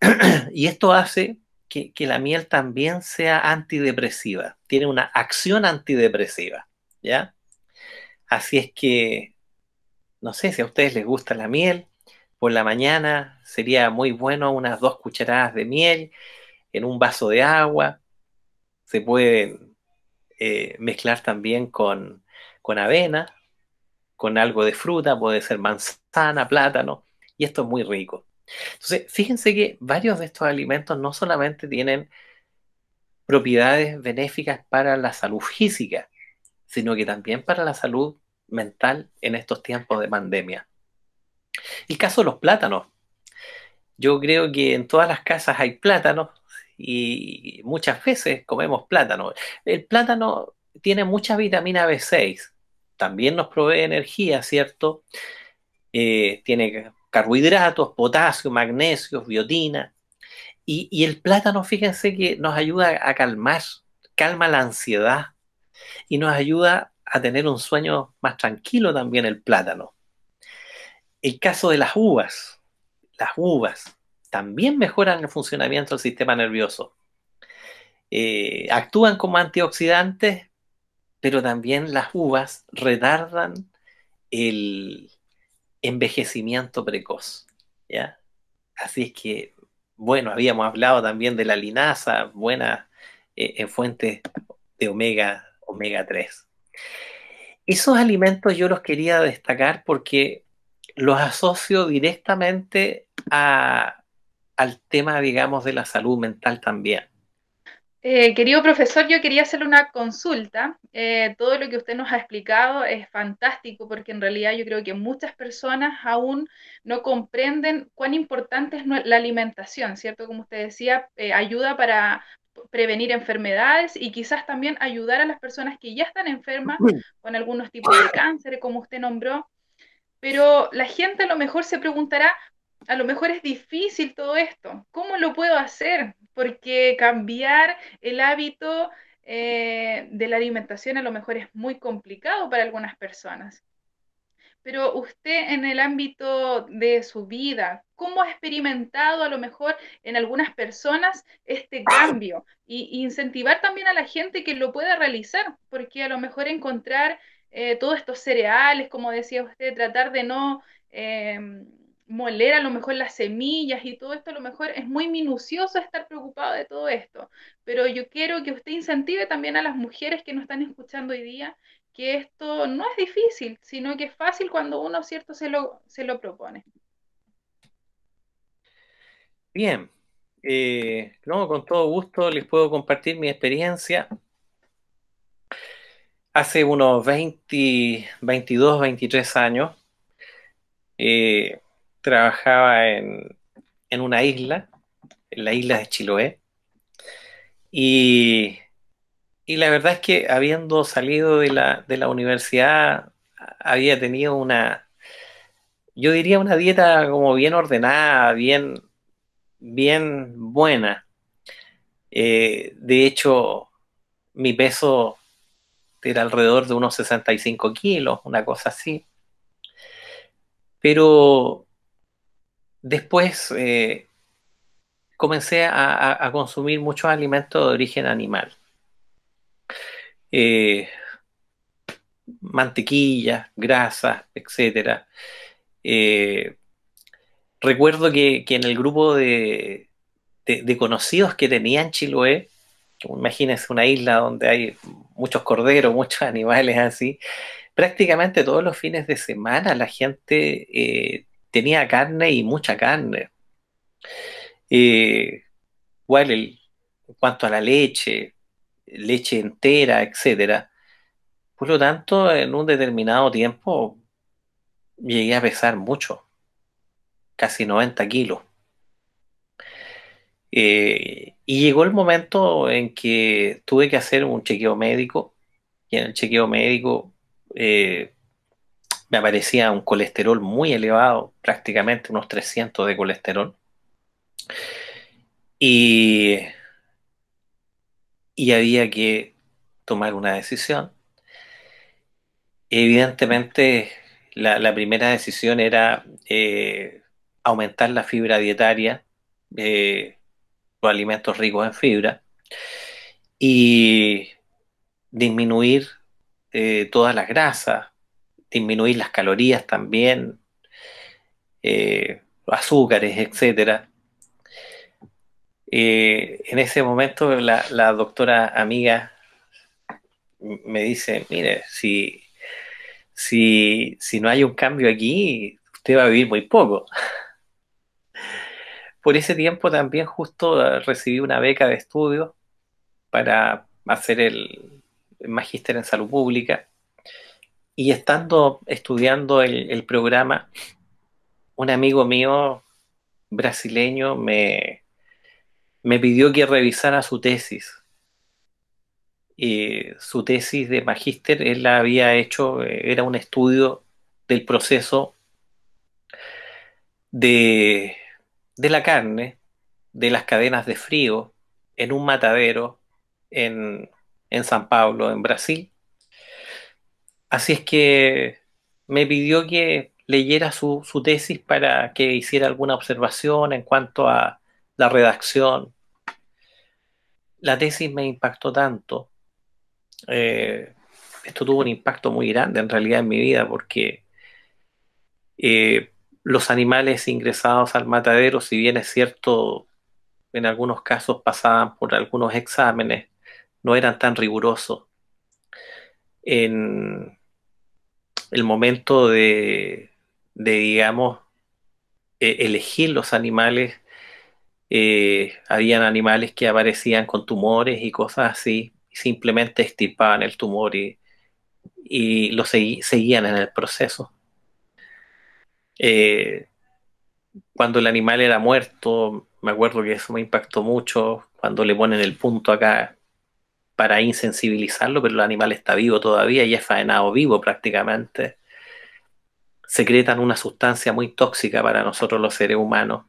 y esto hace que, la miel también sea antidepresiva, tiene una acción antidepresiva, ¿ya? Así es que, no sé si a ustedes les gusta la miel, por la mañana sería muy bueno unas dos cucharadas de miel en un vaso de agua, se pueden eh, mezclar también con, con avena, con algo de fruta, puede ser manzana, plátano, y esto es muy rico. Entonces, fíjense que varios de estos alimentos no solamente tienen propiedades benéficas para la salud física, sino que también para la salud mental en estos tiempos de pandemia. El caso de los plátanos. Yo creo que en todas las casas hay plátanos y muchas veces comemos plátano. El plátano tiene mucha vitamina B6, también nos provee energía, ¿cierto? Eh, tiene carbohidratos, potasio, magnesio, biotina. Y, el plátano, fíjense que nos ayuda a calmar, calma la ansiedad y nos ayuda a tener un sueño más tranquilo también el plátano. El caso de las uvas, las uvas también mejoran el funcionamiento del sistema nervioso. Eh, actúan como antioxidantes, pero también las uvas retardan el, envejecimiento precoz. ¿ya? Así es que, bueno, habíamos hablado también de la linaza, buena eh, en fuentes de omega, omega 3. Esos alimentos yo los quería destacar porque los asocio directamente al tema, digamos, de la salud mental también. Eh, querido profesor, yo quería hacerle una consulta. Eh, todo lo que usted nos ha explicado es fantástico porque en realidad yo creo que muchas personas aún no comprenden cuán importante es la alimentación, ¿cierto? Como usted decía, eh, ayuda para prevenir enfermedades y quizás también ayudar a las personas que ya están enfermas con algunos tipos de cáncer, como usted nombró. Pero la gente a lo mejor se preguntará, a lo mejor es difícil todo esto. ¿Cómo lo puedo hacer? Porque cambiar el hábito eh, de la alimentación a lo mejor es muy complicado para algunas personas. Pero usted en el ámbito de su vida, ¿cómo ha experimentado a lo mejor en algunas personas este cambio? Y, incentivar también a la gente que lo pueda realizar, porque a lo mejor encontrar eh, todos estos cereales, como decía usted, tratar de no... Em, moler a lo mejor las semillas y todo esto, a lo mejor es muy minucioso estar preocupado de todo esto, pero yo quiero que usted incentive también a las mujeres que nos están escuchando hoy día que esto no es difícil, sino que es fácil cuando uno, ¿cierto?, se lo, se lo propone. Bien, eh, no, con todo gusto les puedo compartir mi experiencia. Hace unos 20, 22, 23 años eh, trabajaba en, en una isla, en la isla de Chiloé, y, y la verdad es que habiendo salido de la, de la universidad, había tenido una, yo diría una dieta como bien ordenada, bien, bien buena. Eh, de hecho, mi peso era alrededor de unos 65 kilos, una cosa así. Pero después eh, comencé a, consumir muchos alimentos de origen animal. Eh, mantequilla, grasas, etcétera. Eh, recuerdo que, que, en el grupo de, de, de, conocidos que tenía en Chiloé, imagínense una isla donde hay muchos corderos, muchos animales así, prácticamente todos los fines de semana la gente eh, tenía carne y mucha carne. Eh, igual en cuanto a la leche, leche entera, etcétera. Por lo tanto, en un determinado tiempo llegué a pesar mucho, casi 90 kilos. Eh, y llegó el momento en que tuve que hacer un chequeo médico y en el chequeo médico eh, me aparecía un colesterol muy elevado, prácticamente unos 300 de colesterol. Y, y había que tomar una decisión. Evidentemente, la, primera decisión era eh, aumentar la fibra dietaria, eh, los alimentos ricos en fibra, y disminuir eh, todas las grasas, disminuir las calorías también, eh, azúcares, etc. Eh, en ese momento la, la, doctora amiga me dice, mire, si, si, si no hay un cambio aquí, usted va a vivir muy poco. Por ese tiempo también justo recibí una beca de estudio para hacer el, magíster en salud pública. Y estando estudiando el, programa, un amigo mío brasileño me, me pidió que revisara su tesis. Y su tesis de magíster, él la había hecho, era un estudio del proceso de, de la carne, de las cadenas de frío, en un matadero en en San Pablo, en Brasil. Así es que me pidió que leyera su, tesis para que hiciera alguna observación en cuanto a la redacción. La tesis me impactó tanto. Eh, esto tuvo un impacto muy grande en realidad en mi vida porque eh, los animales ingresados al matadero, si bien es cierto, en algunos casos pasaban por algunos exámenes no eran tan rigurosos. En el momento de, de digamos, eh, elegir los animales, eh, habían animales que aparecían con tumores y cosas así, y simplemente extirpaban el tumor y, y lo seguían en el proceso. Eh, cuando el animal era muerto, me acuerdo que eso me impactó mucho, cuando le ponen el punto acá para insensibilizarlo, pero el animal está vivo todavía y es faenado vivo prácticamente. Secretan una sustancia muy tóxica para nosotros los seres humanos.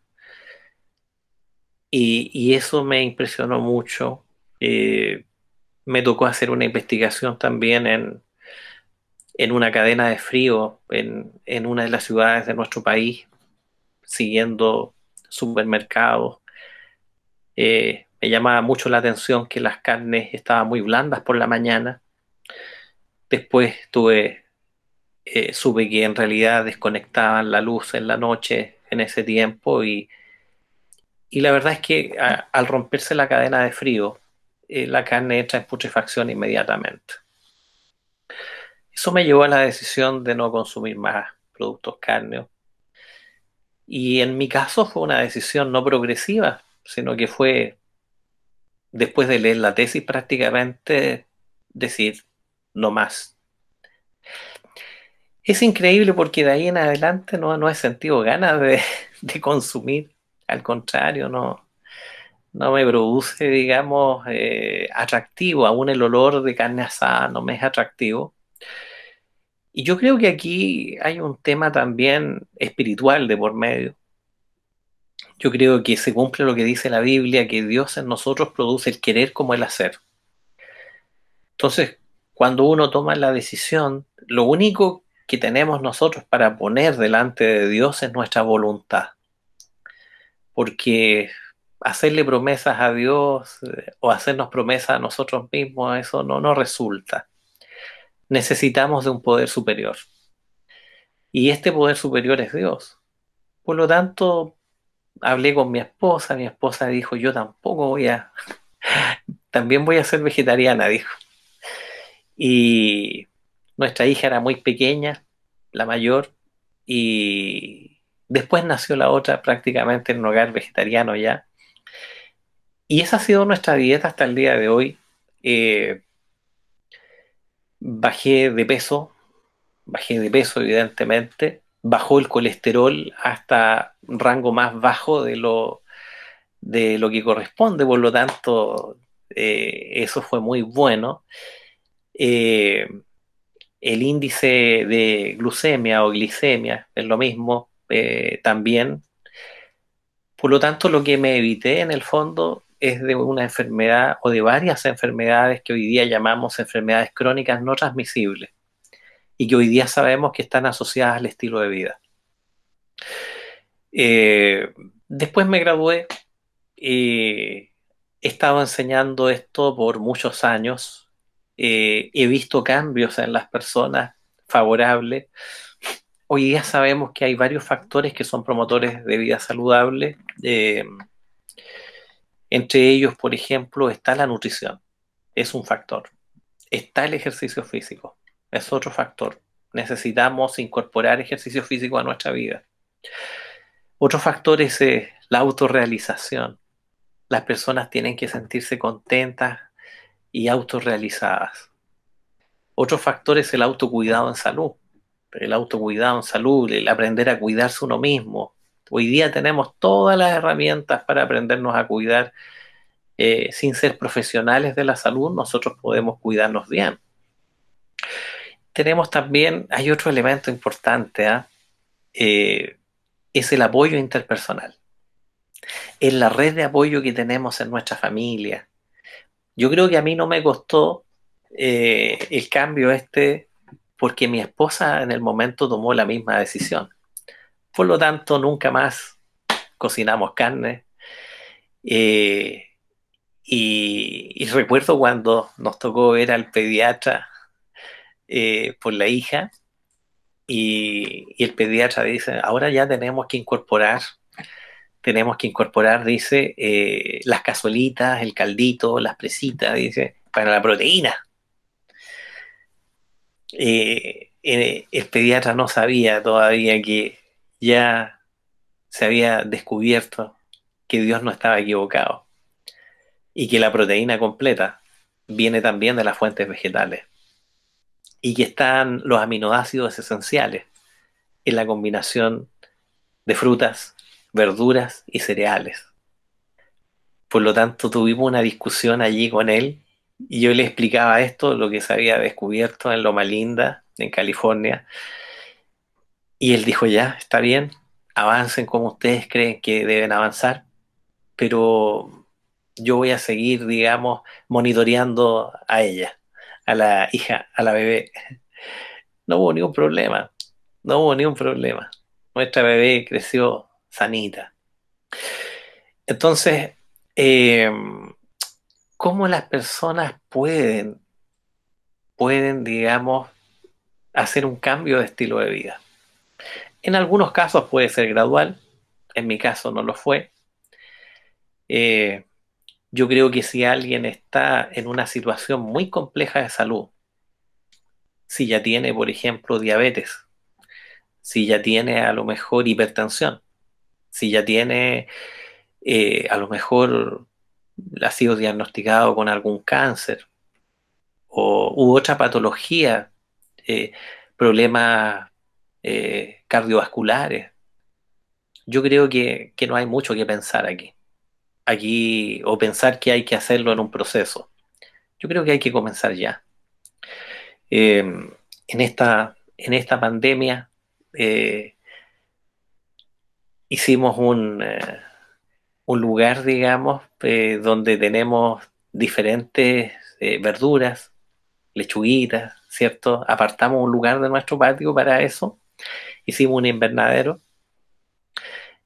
Y, eso me impresionó mucho. Eh, me tocó hacer una investigación también en, en una cadena de frío en, en, una de las ciudades de nuestro país, siguiendo supermercados. Eh, me llamaba mucho la atención que las carnes estaban muy blandas por la mañana. Después tuve, eh, supe que en realidad desconectaban la luz en la noche en ese tiempo y, y la verdad es que al romperse la cadena de frío, eh, la carne entra en putrefacción inmediatamente. Eso me llevó a la decisión de no consumir más productos cárneos Y en mi caso fue una decisión no progresiva, sino que fue, después de leer la tesis prácticamente, decir, no más. Es increíble porque de ahí en adelante no, no he sentido ganas de, de consumir, al contrario, no, no me produce, digamos, eh, atractivo, aún el olor de carne asada no me es atractivo. Y yo creo que aquí hay un tema también espiritual de por medio. Yo creo que se cumple lo que dice la Biblia, que Dios en nosotros produce el querer como el hacer. Entonces, cuando uno toma la decisión, lo único que tenemos nosotros para poner delante de Dios es nuestra voluntad. Porque hacerle promesas a Dios eh, o hacernos promesas a nosotros mismos, eso no nos resulta. Necesitamos de un poder superior. Y este poder superior es Dios. Por lo tanto, hablé con mi esposa, mi esposa dijo, yo tampoco voy a, también voy a ser vegetariana, dijo. Y nuestra hija era muy pequeña, la mayor, y después nació la otra prácticamente en un hogar vegetariano ya. Y esa ha sido nuestra dieta hasta el día de hoy. Eh, bajé de peso, bajé de peso evidentemente, bajó el colesterol hasta rango más bajo de lo, de lo que corresponde, por lo tanto, eh, eso fue muy bueno. Eh, el índice de glucemia o glicemia es lo mismo también. Por lo tanto, lo que me evité en el fondo es de una enfermedad o de varias enfermedades que hoy día llamamos enfermedades crónicas no transmisibles y que hoy día sabemos que están asociadas al estilo de vida. Eh, después me gradué y he estado enseñando esto por muchos años. Eh, he visto cambios en las personas favorables. Hoy día sabemos que hay varios factores que son promotores de vida saludable. Eh, entre ellos, por ejemplo, está la nutrición, es un factor. Está el ejercicio físico, es otro factor. Necesitamos incorporar ejercicio físico a nuestra vida. Otro factor es eh, la autorrealización. Las personas tienen que sentirse contentas y autorrealizadas. Otro factor es el autocuidado en salud. El autocuidado en salud, el aprender a cuidarse uno mismo, Hoy día tenemos todas las herramientas para aprendernos a cuidar. Eh, sin ser profesionales de la salud, nosotros podemos cuidarnos bien. Tenemos también, hay otro elemento importante, ¿ah? eh, es el apoyo interpersonal. Es la red de apoyo que tenemos en nuestra familia. Yo creo que a mí no me costó eh, el cambio este porque mi esposa en el momento tomó la misma decisión. Por lo tanto, nunca más cocinamos carne. Eh, y, recuerdo cuando nos tocó ver al pediatra eh, por la hija y, el pediatra dice, ahora ya tenemos que incorporar, tenemos que incorporar, dice, eh, las cazuelitas, el caldito, las presitas, dice, para la proteína. el pediatra no sabía todavía que ya se había descubierto que Dios no estaba equivocado y que la proteína completa viene también de las fuentes vegetales y que están los aminoácidos esenciales en la combinación de frutas, verduras y cereales. Por lo tanto, tuvimos una discusión allí con él y yo le explicaba esto, lo que se había descubierto en Loma Linda, en California, y él dijo, ya, está bien, avancen como ustedes creen que deben avanzar, pero yo voy a seguir, digamos, monitoreando a ella, a la hija, a la bebé. No hubo ningún problema, no hubo ningún problema. Nuestra bebé creció sanita. Entonces, em, ¿cómo las personas pueden, pueden, digamos, hacer un cambio de estilo de vida? En algunos casos puede ser gradual, en mi caso no lo fue. Eh, yo creo que si alguien está en una situación muy compleja de salud, si ya tiene, por ejemplo, diabetes, si ya tiene a lo mejor hipertensión, Si ya tiene, eh, a lo mejor ha sido diagnosticado con algún cáncer o, u otra patología, eh, problemas eh, cardiovasculares. Yo creo que, no hay mucho que pensar aquí. Aquí, o pensar que hay que hacerlo en un proceso. Yo creo que hay que comenzar ya. en, esta, en esta pandemia hicimos un, un lugar, digamos, eh, donde tenemos diferentes eh, verduras, lechuguitas, ¿cierto? Apartamos un lugar de nuestro patio para eso. Hicimos un invernadero.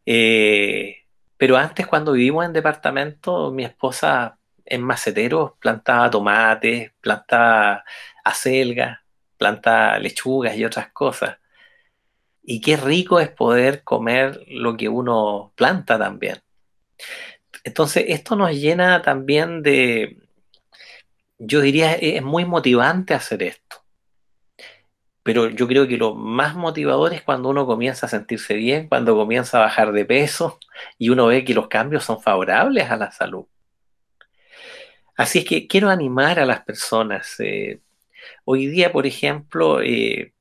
Eh, pero antes, cuando vivimos en departamento, mi esposa en maceteros plantaba tomates, plantaba acelgas, plantaba lechugas y otras cosas. Y qué rico es poder comer lo que uno planta también. Entonces, esto nos llena también de, yo diría, es muy motivante hacer esto. Pero yo creo que lo más motivador es cuando uno comienza a sentirse bien, cuando comienza a bajar de peso y uno ve que los cambios son favorables a la salud. Así es que quiero animar a las personas. Eh, hoy día, por ejemplo, eh,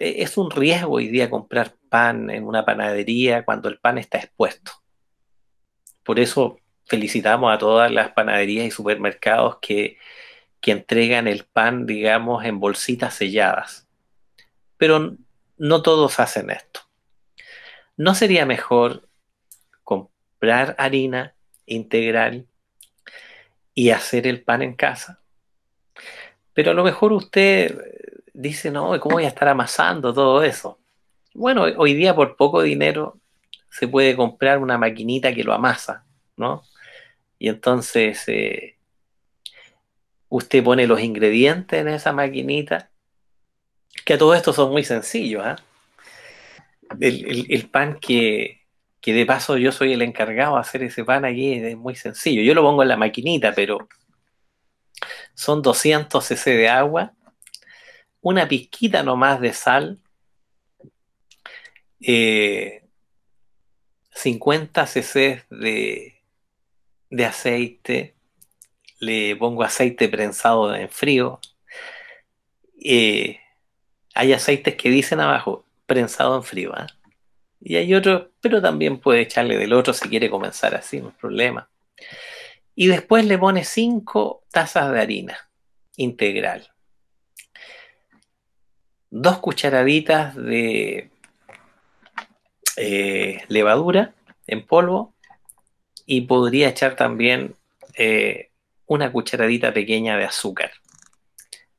es un riesgo hoy día comprar pan en una panadería cuando el pan está expuesto. Por eso felicitamos a todas las panaderías y supermercados que, entregan el pan, digamos, en bolsitas selladas. Pero no todos hacen esto. ¿No sería mejor comprar harina integral y hacer el pan en casa? Pero a lo mejor usted dice, no, ¿cómo voy a estar amasando todo eso? Bueno, hoy día por poco dinero se puede comprar una maquinita que lo amasa, ¿no? Y entonces eh, usted pone los ingredientes en esa maquinita, que a todo esto son muy sencillos, ¿ah? el, pan que, que de paso yo soy el encargado de hacer ese pan aquí es muy sencillo. Yo lo pongo en la maquinita, pero son 200 cc de agua, una pizquita nomás de sal, eh, 50 cc de, de aceite, le pongo aceite prensado en frío. Eh, hay aceites que dicen abajo, prensado en frío. ¿ah? Y hay otros, pero también puede echarle del otro si quiere comenzar así, no hay problema. Y después le pone 5 tazas de harina integral. Dos cucharaditas de eh, levadura en polvo y podría echar también eh, una cucharadita pequeña de azúcar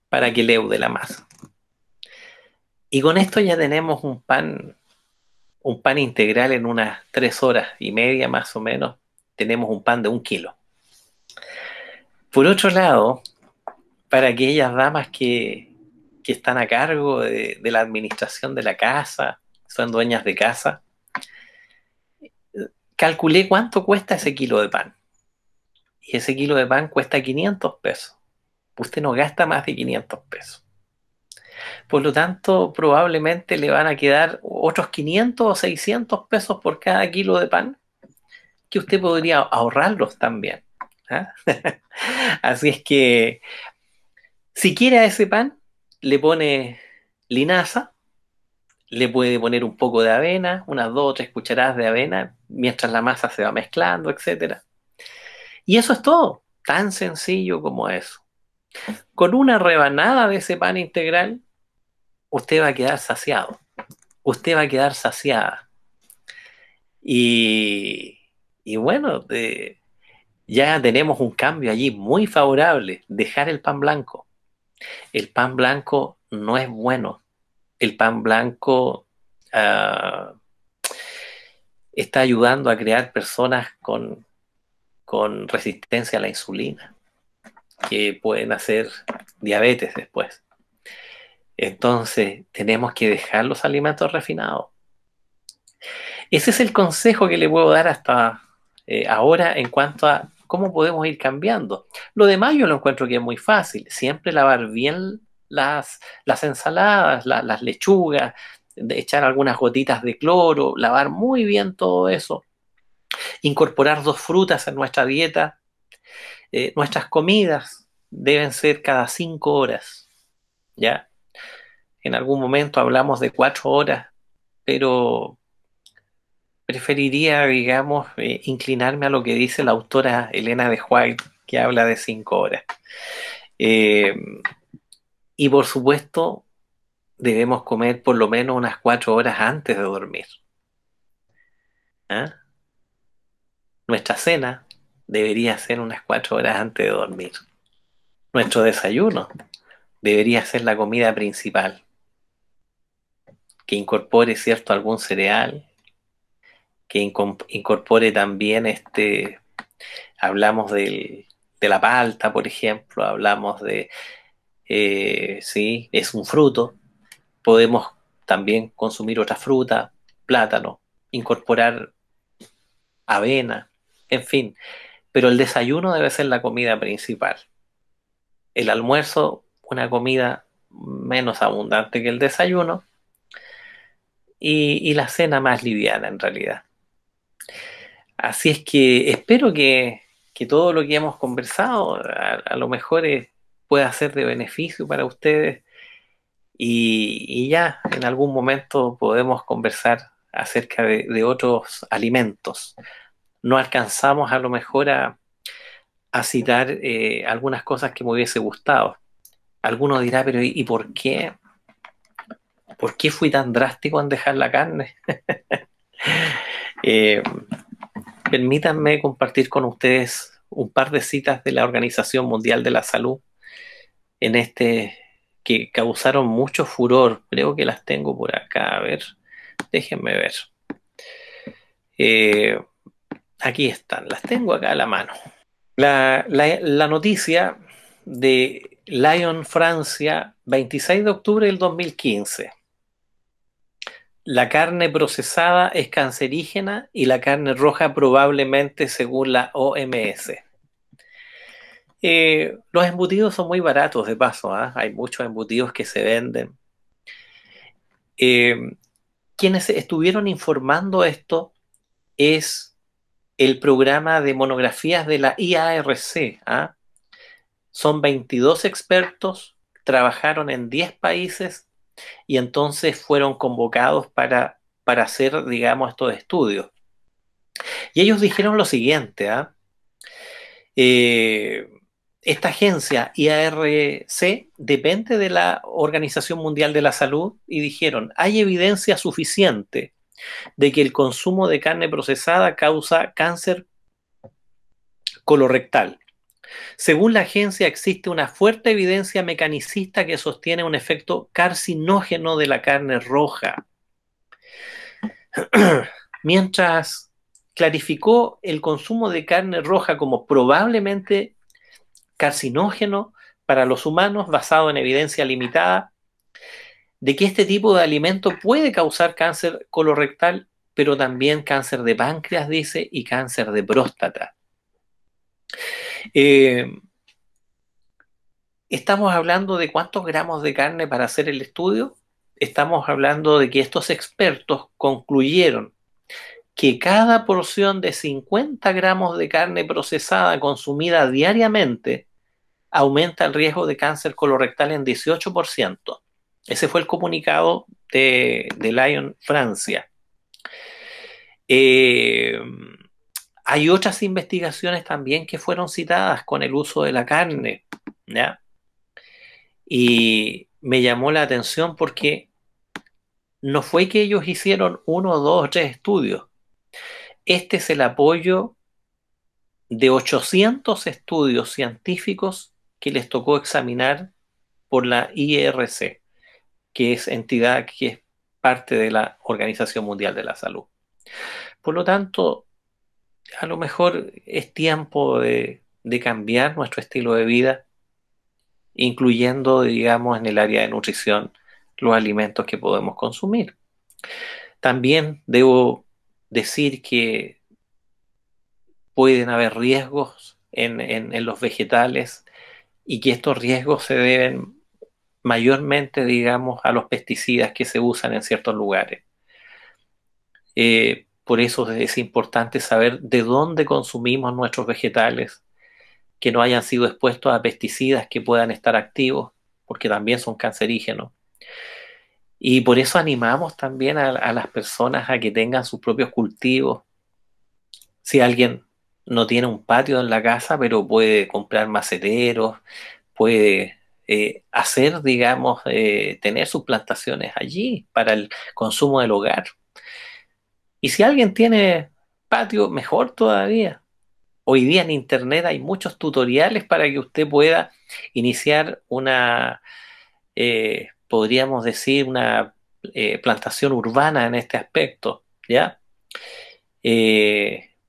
para que leude la masa. Y con esto ya tenemos un pan, un pan integral en unas tres horas y media más o menos. Tenemos un pan de un kilo. Por otro lado, para aquellas damas que, están a cargo de la administración de la casa, son dueñas de casa, calculé cuánto cuesta ese kilo de pan. Y ese kilo de pan cuesta 500 pesos. Usted no gasta más de 500 pesos. Por lo tanto, probablemente le van a quedar otros 500 o 600 pesos por cada kilo de pan que usted podría ahorrarlos también. ¿ah? Así es que, si quiere a ese pan, le pone linaza, le puede poner un poco de avena, unas dos o tres cucharadas de avena, mientras la masa se va mezclando, etc. Y eso es todo, tan sencillo como eso. Con una rebanada de ese pan integral, usted va a quedar saciado, usted va a quedar saciada. Y, bueno, ya tenemos un cambio allí muy favorable, dejar el pan blanco. El pan blanco no es bueno, el pan blanco ah, está ayudando a crear personas con, con resistencia a la insulina, que pueden hacer diabetes después. Entonces, tenemos que dejar los alimentos refinados. Ese es el consejo que le puedo dar hasta eh, ahora en cuanto a cómo podemos ir cambiando. Lo demás yo lo encuentro que es muy fácil. Siempre lavar bien las, las ensaladas, las lechugas, echar algunas gotitas de cloro, lavar muy bien todo eso, incorporar dos frutas en nuestra dieta. Eh, nuestras comidas deben ser cada cinco horas, ¿ya? En algún momento hablamos de cuatro horas, pero preferiría, digamos, eh, inclinarme a lo que dice la autora Elena de White, que habla de cinco horas. Eh, y por supuesto, debemos comer por lo menos unas cuatro horas antes de dormir. ¿Ah? Nuestra cena debería ser unas cuatro horas antes de dormir. Nuestro desayuno debería ser la comida principal, que incorpore, cierto, algún cereal, que incorpore también este, hablamos de la palta, por ejemplo, hablamos de, eh, sí, es un fruto, podemos también consumir otra fruta, plátano, incorporar avena, en fin, pero el desayuno debe ser la comida principal. El almuerzo, una comida menos abundante que el desayuno, y, la cena más liviana en realidad. Así es que espero que, todo lo que hemos conversado a, lo mejor pueda ser de beneficio para ustedes y, ya en algún momento podemos conversar acerca de, otros alimentos. No alcanzamos a lo mejor a, citar eh, algunas cosas que me hubiese gustado. Alguno dirá, pero ¿y, por qué? ¿Por qué fui tan drástico en dejar la carne? Eh, permítanme compartir con ustedes un par de citas de la Organización Mundial de la Salud en este que causaron mucho furor. Creo que las tengo por acá. A ver, déjenme ver. Eh, aquí están, las tengo acá a la mano. La, la, noticia de Lyon, Francia, 26 de octubre del 2015. La carne procesada es cancerígena y la carne roja probablemente según la OMS. Eh, los embutidos son muy baratos de paso, ¿ah? hay muchos embutidos que se venden. Eh, quienes estuvieron informando esto es el programa de monografías de la IARC. ¿ah? Son 22 expertos, trabajaron en 10 países y entonces fueron convocados para, para hacer, digamos, estos estudios. Y ellos dijeron lo siguiente, ¿ah? eh, esta agencia IARC depende de la Organización Mundial de la Salud y dijeron, hay evidencia suficiente de que el consumo de carne procesada causa cáncer colorectal. Según la agencia, existe una fuerte evidencia mecanicista que sostiene un efecto carcinógeno de la carne roja. Mientras clarificó el consumo de carne roja como probablemente carcinógeno para los humanos basado en evidencia limitada de que este tipo de alimento puede causar cáncer colorectal, pero también cáncer de páncreas, dice, y cáncer de próstata. Eh, estamos hablando de cuántos gramos de carne para hacer el estudio. Estamos hablando de que estos expertos concluyeron que cada porción de 50 gramos de carne procesada consumida diariamente aumenta el riesgo de cáncer colorectal en 18%. Ese fue el comunicado de, Lyon Francia. Eh, hay otras investigaciones también que fueron citadas con el uso de la carne. Y me llamó la atención porque no fue que ellos hicieron uno, dos, tres estudios. Este es el apoyo de 800 estudios científicos que les tocó examinar por la IRC, que es entidad que es parte de la Organización Mundial de la Salud. Por lo tanto, a lo mejor es tiempo de, cambiar nuestro estilo de vida, incluyendo, digamos, en el área de nutrición, los alimentos que podemos consumir. También debo decir que pueden haber riesgos en, los vegetales y que estos riesgos se deben mayormente, digamos, a los pesticidas que se usan en ciertos lugares. Eh, por eso es importante saber de dónde consumimos nuestros vegetales, que no hayan sido expuestos a pesticidas que puedan estar activos, porque también son cancerígenos. Y por eso animamos también a, las personas a que tengan sus propios cultivos. Si alguien no tiene un patio en la casa, pero puede comprar maceteros, puede eh, hacer, digamos, eh, tener sus plantaciones allí para el consumo del hogar. Y si alguien tiene patio, mejor todavía. Hoy día en Internet hay muchos tutoriales para que usted pueda iniciar una, eh, podríamos decir, una plantación urbana en este aspecto, ¿ya?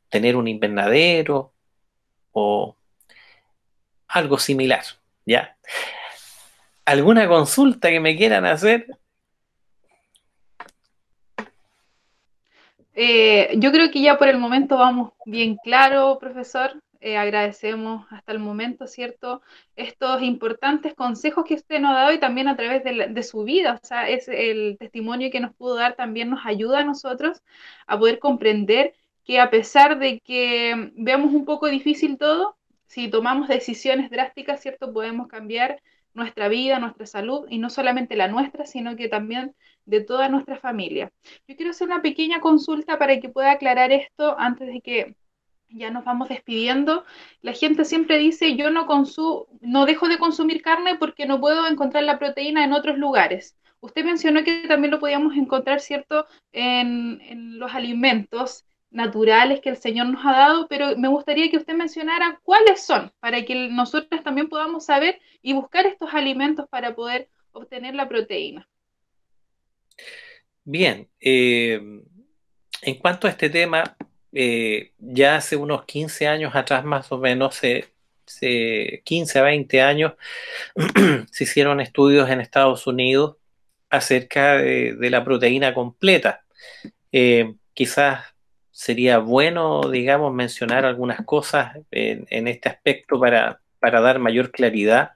tener un invernadero o algo similar, ¿ya? ¿Alguna consulta que me quieran hacer? Eh, yo creo que ya por el momento vamos bien claro, profesor. Eh, agradecemos hasta el momento, ¿cierto? Estos importantes consejos que usted nos ha dado y también a través de, de, su vida. O sea, es el testimonio que nos pudo dar también nos ayuda a nosotros a poder comprender que a pesar de que veamos un poco difícil todo, si tomamos decisiones drásticas, ¿cierto? Podemos cambiar nuestra vida, nuestra salud, y no solamente la nuestra, sino que también de toda nuestra familia. Yo quiero hacer una pequeña consulta para que pueda aclarar esto antes de que ya nos vamos despidiendo. La gente siempre dice, yo no, no dejo de consumir carne porque no puedo encontrar la proteína en otros lugares. Usted mencionó que también lo podíamos encontrar, ¿cierto?, en, en los alimentos naturales que el Señor nos ha dado, pero me gustaría que usted mencionara cuáles son, para que nosotros también podamos saber y buscar estos alimentos para poder obtener la proteína. Bien, eh, en cuanto a este tema, eh, ya hace unos 15 años atrás más o menos, 15 a 20 años, se hicieron estudios en Estados Unidos acerca de, la proteína completa. Eh, quizás sería bueno, digamos, mencionar algunas cosas en, este aspecto para, dar mayor claridad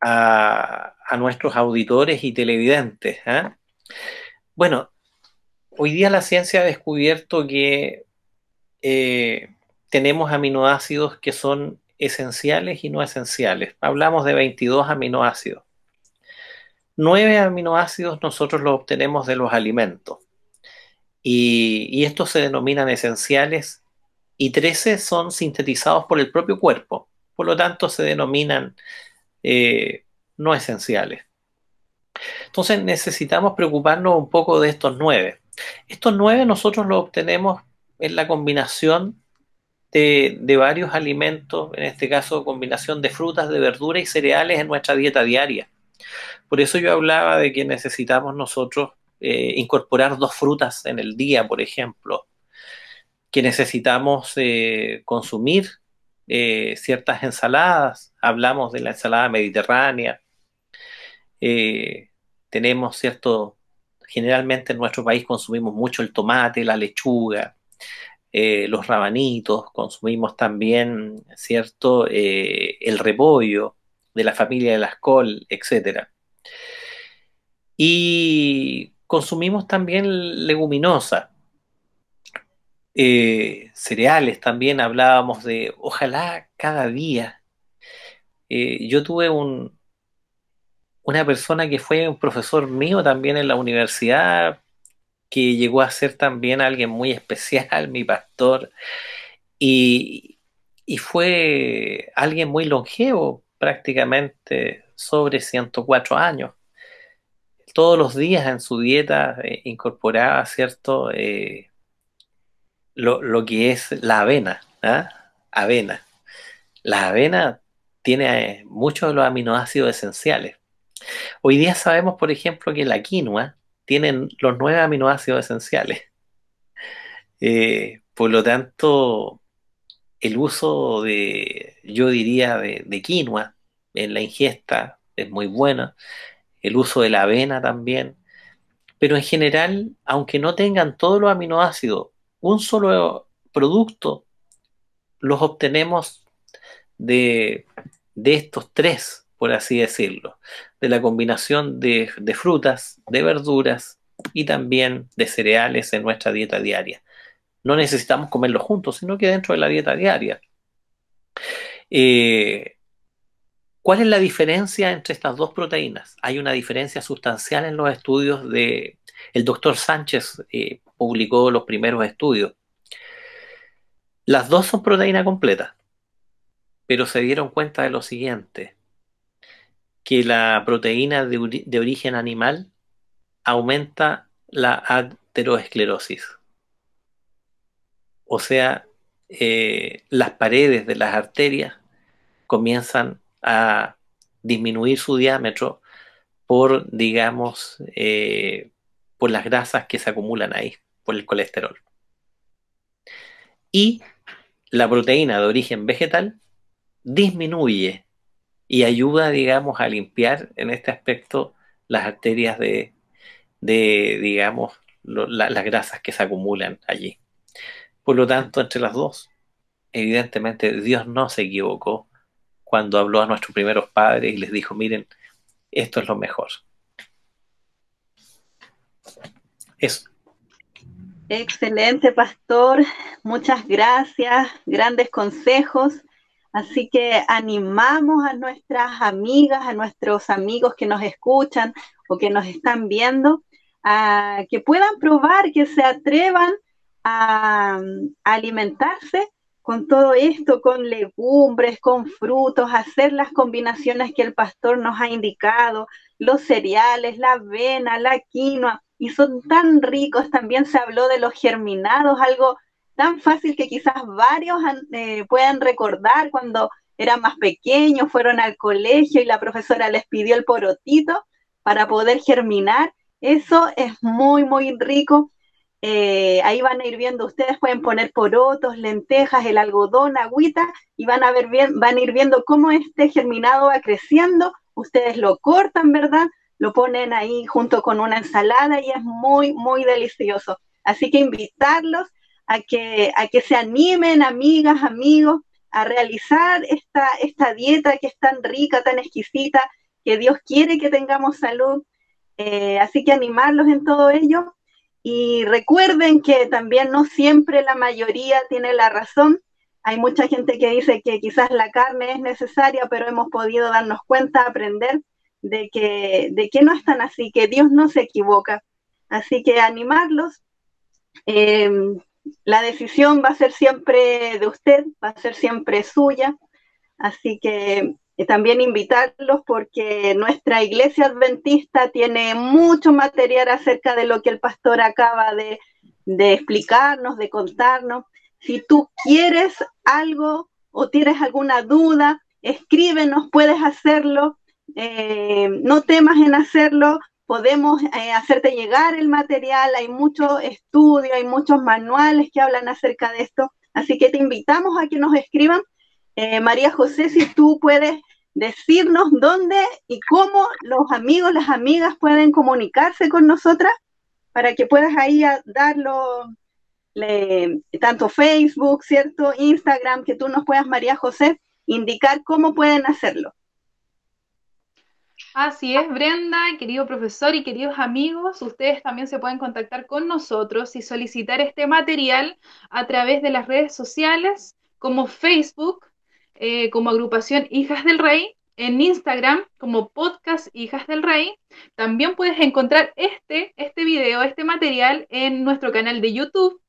a, nuestros auditores y televidentes. ¿ah? Bueno, hoy día la ciencia ha descubierto que eh, tenemos aminoácidos que son esenciales y no esenciales. Hablamos de 22 aminoácidos. Nueve aminoácidos nosotros los obtenemos de los alimentos y, estos se denominan esenciales y 13 son sintetizados por el propio cuerpo, por lo tanto se denominan eh, no esenciales. Entonces necesitamos preocuparnos un poco de estos nueve. Estos nueve nosotros los obtenemos en la combinación de, de, varios alimentos, en este caso combinación de frutas, de verduras y cereales en nuestra dieta diaria. Por eso yo hablaba de que necesitamos nosotros eh, incorporar dos frutas en el día, por ejemplo, que necesitamos eh, consumir eh, ciertas ensaladas, hablamos de la ensalada mediterránea, tenemos cierto, generalmente en nuestro país consumimos mucho el tomate, la lechuga, los rabanitos, consumimos también, ¿cierto?, el repollo de la familia de las col, etc. Y consumimos también leguminosa. Eh, cereales también hablábamos de ojalá cada día. Eh, yo tuve un, una persona que fue un profesor mío también en la universidad, que llegó a ser también alguien muy especial, mi pastor, y, y fue alguien muy longevo, prácticamente sobre 104 años todos los días en su dieta eh, incorporaba, ¿cierto? Eh, lo, que es la avena, ¿ah? Avena. La avena tiene eh, muchos de los aminoácidos esenciales. Hoy día sabemos, por ejemplo, que la quinoa tiene los nueve aminoácidos esenciales. por lo tanto, el uso de, yo diría, de, de quinoa en la ingesta es muy bueno el uso de la avena también. Pero en general, aunque no tengan todos los aminoácidos, un solo producto los obtenemos de, estos tres por así decirlo, de la combinación de, frutas, de verduras y también de cereales en nuestra dieta diaria. No necesitamos comerlo juntos, sino que dentro de la dieta diaria. Eh, ¿Cuál es la diferencia entre estas dos proteínas? Hay una diferencia sustancial en los estudios de... El doctor Sánchez eh, publicó los primeros estudios. Las dos son proteína completa, pero se dieron cuenta de lo siguiente que la proteína de, origen animal aumenta la ateroesclerosis. O sea, eh, las paredes de las arterias comienzan a disminuir su diámetro por, digamos, eh, por las grasas que se acumulan ahí, por el colesterol. Y la proteína de origen vegetal disminuye y ayuda, digamos, a limpiar en este aspecto las arterias de, digamos, las grasas que se acumulan allí. Por lo tanto, entre las dos, evidentemente Dios no se equivocó cuando habló a nuestros primeros padres y les dijo, miren, esto es lo mejor. Eso. Excelente, pastor. Muchas gracias. Grandes consejos. Así que animamos a nuestras amigas, a nuestros amigos que nos escuchan o que nos están viendo, a que puedan probar, que se atrevan a, alimentarse con todo esto, con legumbres, con frutos, hacer las combinaciones que el pastor nos ha indicado, los cereales, la avena, la quinoa, y son tan ricos. También se habló de los germinados, algo tan fácil que quizás varios eh, puedan recordar cuando eran más pequeños, fueron al colegio y la profesora les pidió el porotito para poder germinar. Eso es muy, muy rico. Eh, ahí van a ir viendo, ustedes pueden poner porotos, lentejas, el algodón, agüita, y van a, ver bien, van a ir viendo cómo este germinado va creciendo. Ustedes lo cortan, ¿verdad? Lo ponen ahí junto con una ensalada y es muy, muy delicioso. Así que invitarlos a que, a que se animen, amigas, amigos, a realizar esta, esta dieta que es tan rica, tan exquisita, que Dios quiere que tengamos salud. Eh, así que animarlos en todo ello. Y recuerden que también no siempre la mayoría tiene la razón. Hay mucha gente que dice que quizás la carne es necesaria, pero hemos podido darnos cuenta, aprender de que, de que no es tan así, que Dios no se equivoca. Así que animarlos. Eh, la decisión va a ser siempre de usted, va a ser siempre suya. Así que también invitarlos porque nuestra iglesia adventista tiene mucho material acerca de lo que el pastor acaba de, explicarnos, de contarnos. Si tú quieres algo o tienes alguna duda, escríbenos, puedes hacerlo. Eh, no temas en hacerlo, podemos eh, hacerte llegar el material, hay mucho estudio, hay muchos manuales que hablan acerca de esto, así que te invitamos a que nos escriban. Eh, María José, si tú puedes decirnos dónde y cómo los amigos, las amigas pueden comunicarse con nosotras para que puedas ahí darlo, tanto Facebook, ¿cierto? Instagram, que tú nos puedas, María José, indicar cómo pueden hacerlo. Así es, Brenda, querido profesor y queridos amigos, ustedes también se pueden contactar con nosotros y solicitar este material a través de las redes sociales como Facebook, eh, como agrupación Hijas del Rey, en Instagram como podcast Hijas del Rey. También puedes encontrar este, este video, este material en nuestro canal de YouTube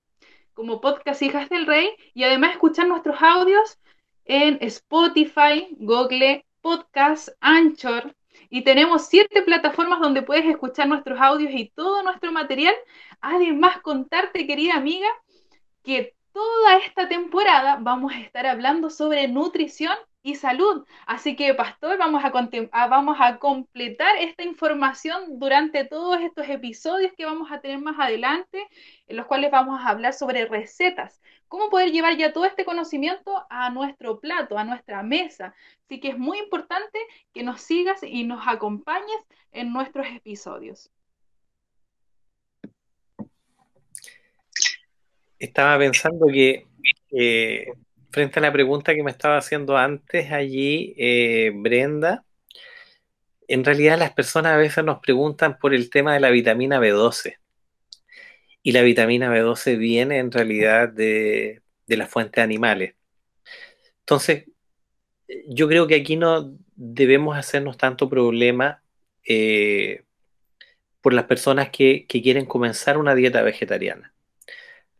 como podcast Hijas del Rey y además escuchar nuestros audios en Spotify, Google Podcast, Anchor, y tenemos siete plataformas donde puedes escuchar nuestros audios y todo nuestro material. Además, contarte, querida amiga, que toda esta temporada vamos a estar hablando sobre nutrición y salud. Así que, pastor, vamos a, vamos a completar esta información durante todos estos episodios que vamos a tener más adelante, en los cuales vamos a hablar sobre recetas, cómo poder llevar ya todo este conocimiento a nuestro plato, a nuestra mesa. Así que es muy importante que nos sigas y nos acompañes en nuestros episodios. Estaba pensando que eh, frente a la pregunta que me estaba haciendo antes allí, eh, Brenda, en realidad las personas a veces nos preguntan por el tema de la vitamina B12. Y la vitamina B12 viene en realidad de, de las fuentes animales. Entonces, yo creo que aquí no debemos hacernos tanto problema eh, por las personas que, que, quieren comenzar una dieta vegetariana.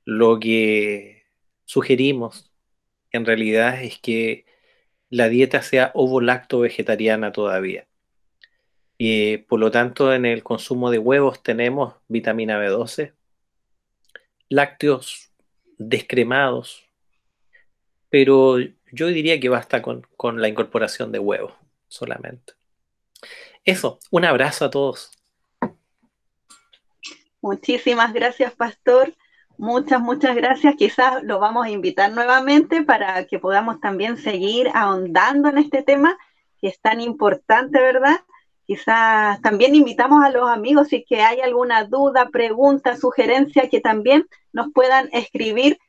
Lo que sugerimos en realidad es que la dieta sea ovo-lacto vegetariana todavía. Y por lo tanto, en el consumo de huevos tenemos vitamina B12, lácteos descremados, pero yo diría que basta con, con la incorporación de huevos solamente. Eso, un abrazo a todos. Muchísimas gracias, Pastor. Muchas, muchas gracias. Quizás lo vamos a invitar nuevamente para que podamos también seguir ahondando en este tema que es tan importante, ¿verdad? Quizás también invitamos a los amigos si que hay alguna duda, pregunta, sugerencia, que también nos puedan escribir,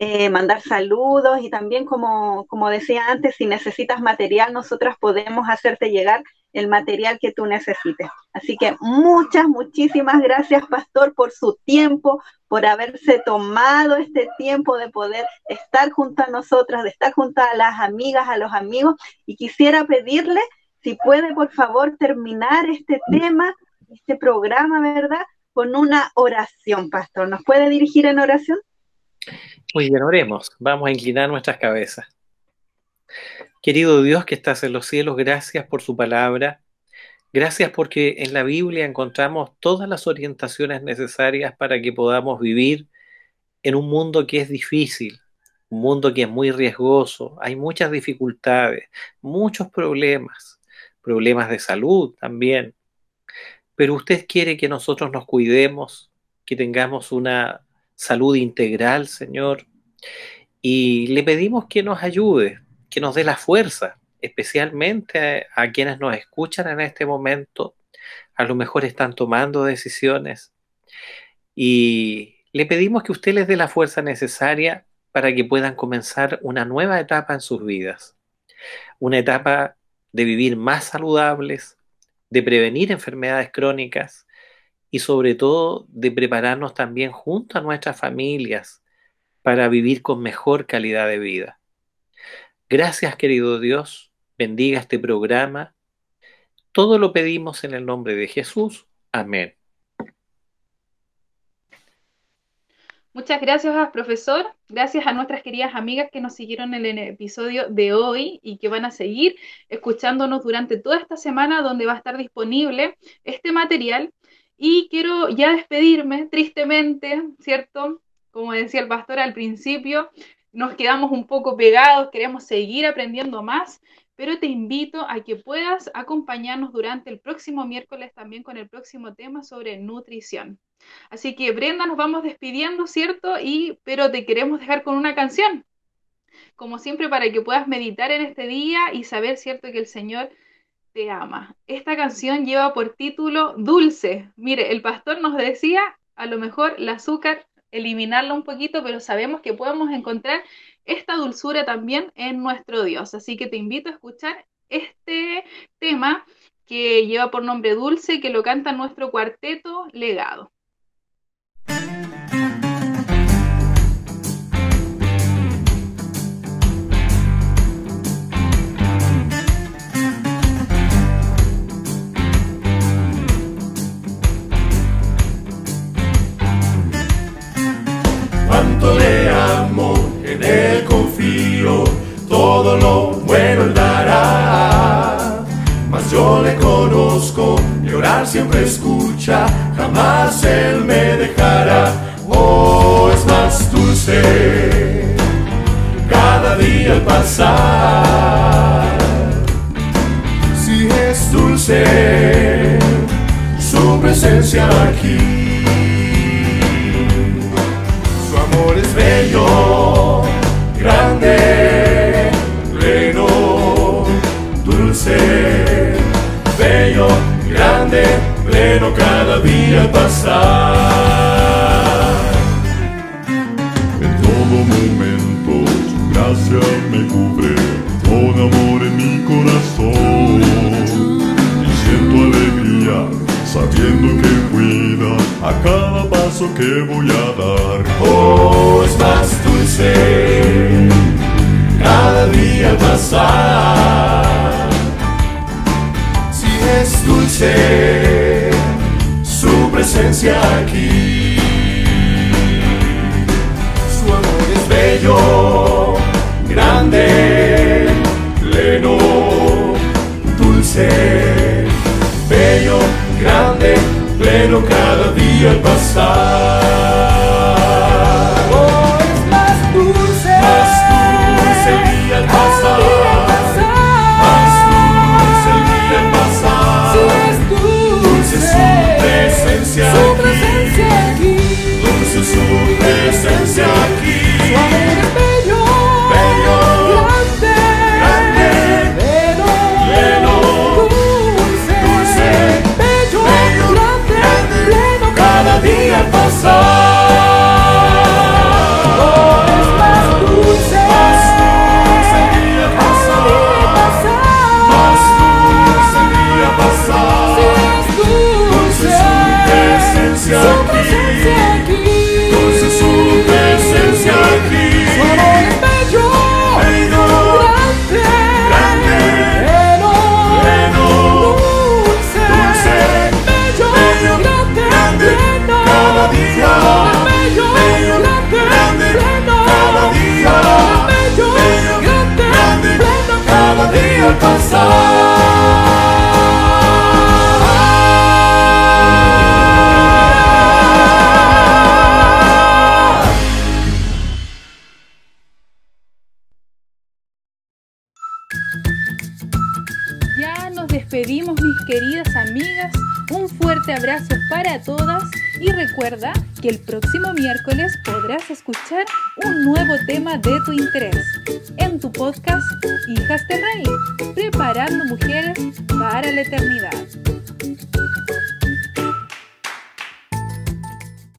eh, mandar saludos y también, como, como decía antes, si necesitas material, nosotras podemos hacerte llegar el material que tú necesites. Así que muchas, muchísimas gracias, Pastor, por su tiempo, por haberse tomado este tiempo de poder estar junto a nosotras, de estar junto a las amigas, a los amigos. Y quisiera pedirle si puede, por favor, terminar este tema, este programa, ¿verdad? Con una oración, pastor. ¿Nos puede dirigir en oración? Muy bien, oremos. Vamos a inclinar nuestras cabezas. Querido Dios que estás en los cielos, gracias por su palabra. Gracias porque en la Biblia encontramos todas las orientaciones necesarias para que podamos vivir en un mundo que es difícil, un mundo que es muy riesgoso, hay muchas dificultades, muchos problemas problemas de salud también. Pero usted quiere que nosotros nos cuidemos, que tengamos una salud integral, Señor. Y le pedimos que nos ayude, que nos dé la fuerza, especialmente a, quienes nos escuchan en este momento. A lo mejor están tomando decisiones. Y le pedimos que usted les dé la fuerza necesaria para que puedan comenzar una nueva etapa en sus vidas. Una etapa de vivir más saludables, de prevenir enfermedades crónicas y sobre todo de prepararnos también junto a nuestras familias para vivir con mejor calidad de vida. Gracias querido Dios, bendiga este programa. Todo lo pedimos en el nombre de Jesús. Amén. Muchas gracias, profesor. Gracias a nuestras queridas amigas que nos siguieron en el episodio de hoy y que van a seguir escuchándonos durante toda esta semana donde va a estar disponible este material. Y quiero ya despedirme, tristemente, ¿cierto? Como decía el pastor al principio, nos quedamos un poco pegados, queremos seguir aprendiendo más, pero te invito a que puedas acompañarnos durante el próximo miércoles también con el próximo tema sobre nutrición. Así que Brenda, nos vamos despidiendo, ¿cierto? Y pero te queremos dejar con una canción. Como siempre para que puedas meditar en este día y saber, ¿cierto? Que el Señor te ama. Esta canción lleva por título Dulce. Mire, el pastor nos decía, a lo mejor el azúcar, eliminarlo un poquito, pero sabemos que podemos encontrar esta dulzura también en nuestro Dios. Así que te invito a escuchar este tema que lleva por nombre Dulce, que lo canta nuestro cuarteto legado. Siempre escucha, jamás él me dejará. Oh, es más dulce cada día al pasar. Si es dulce su presencia aquí es bello, grande, pleno, dulce, bello, grande, pleno cada día pasar. En todo momento tu gracia me cubre, con amor en mi corazón. Y siento alegría sabiendo que cuida a cada paso que voy a dar. Oh, es más dulce cada día pasar es dulce su presencia aquí. Su amor es bello, grande, pleno, dulce, bello, grande, pleno cada día al pasar. sua presença aqui. Ya nos despedimos mis Queridas amigas, un fuerte abrazo para todas. Y recuerda que el próximo...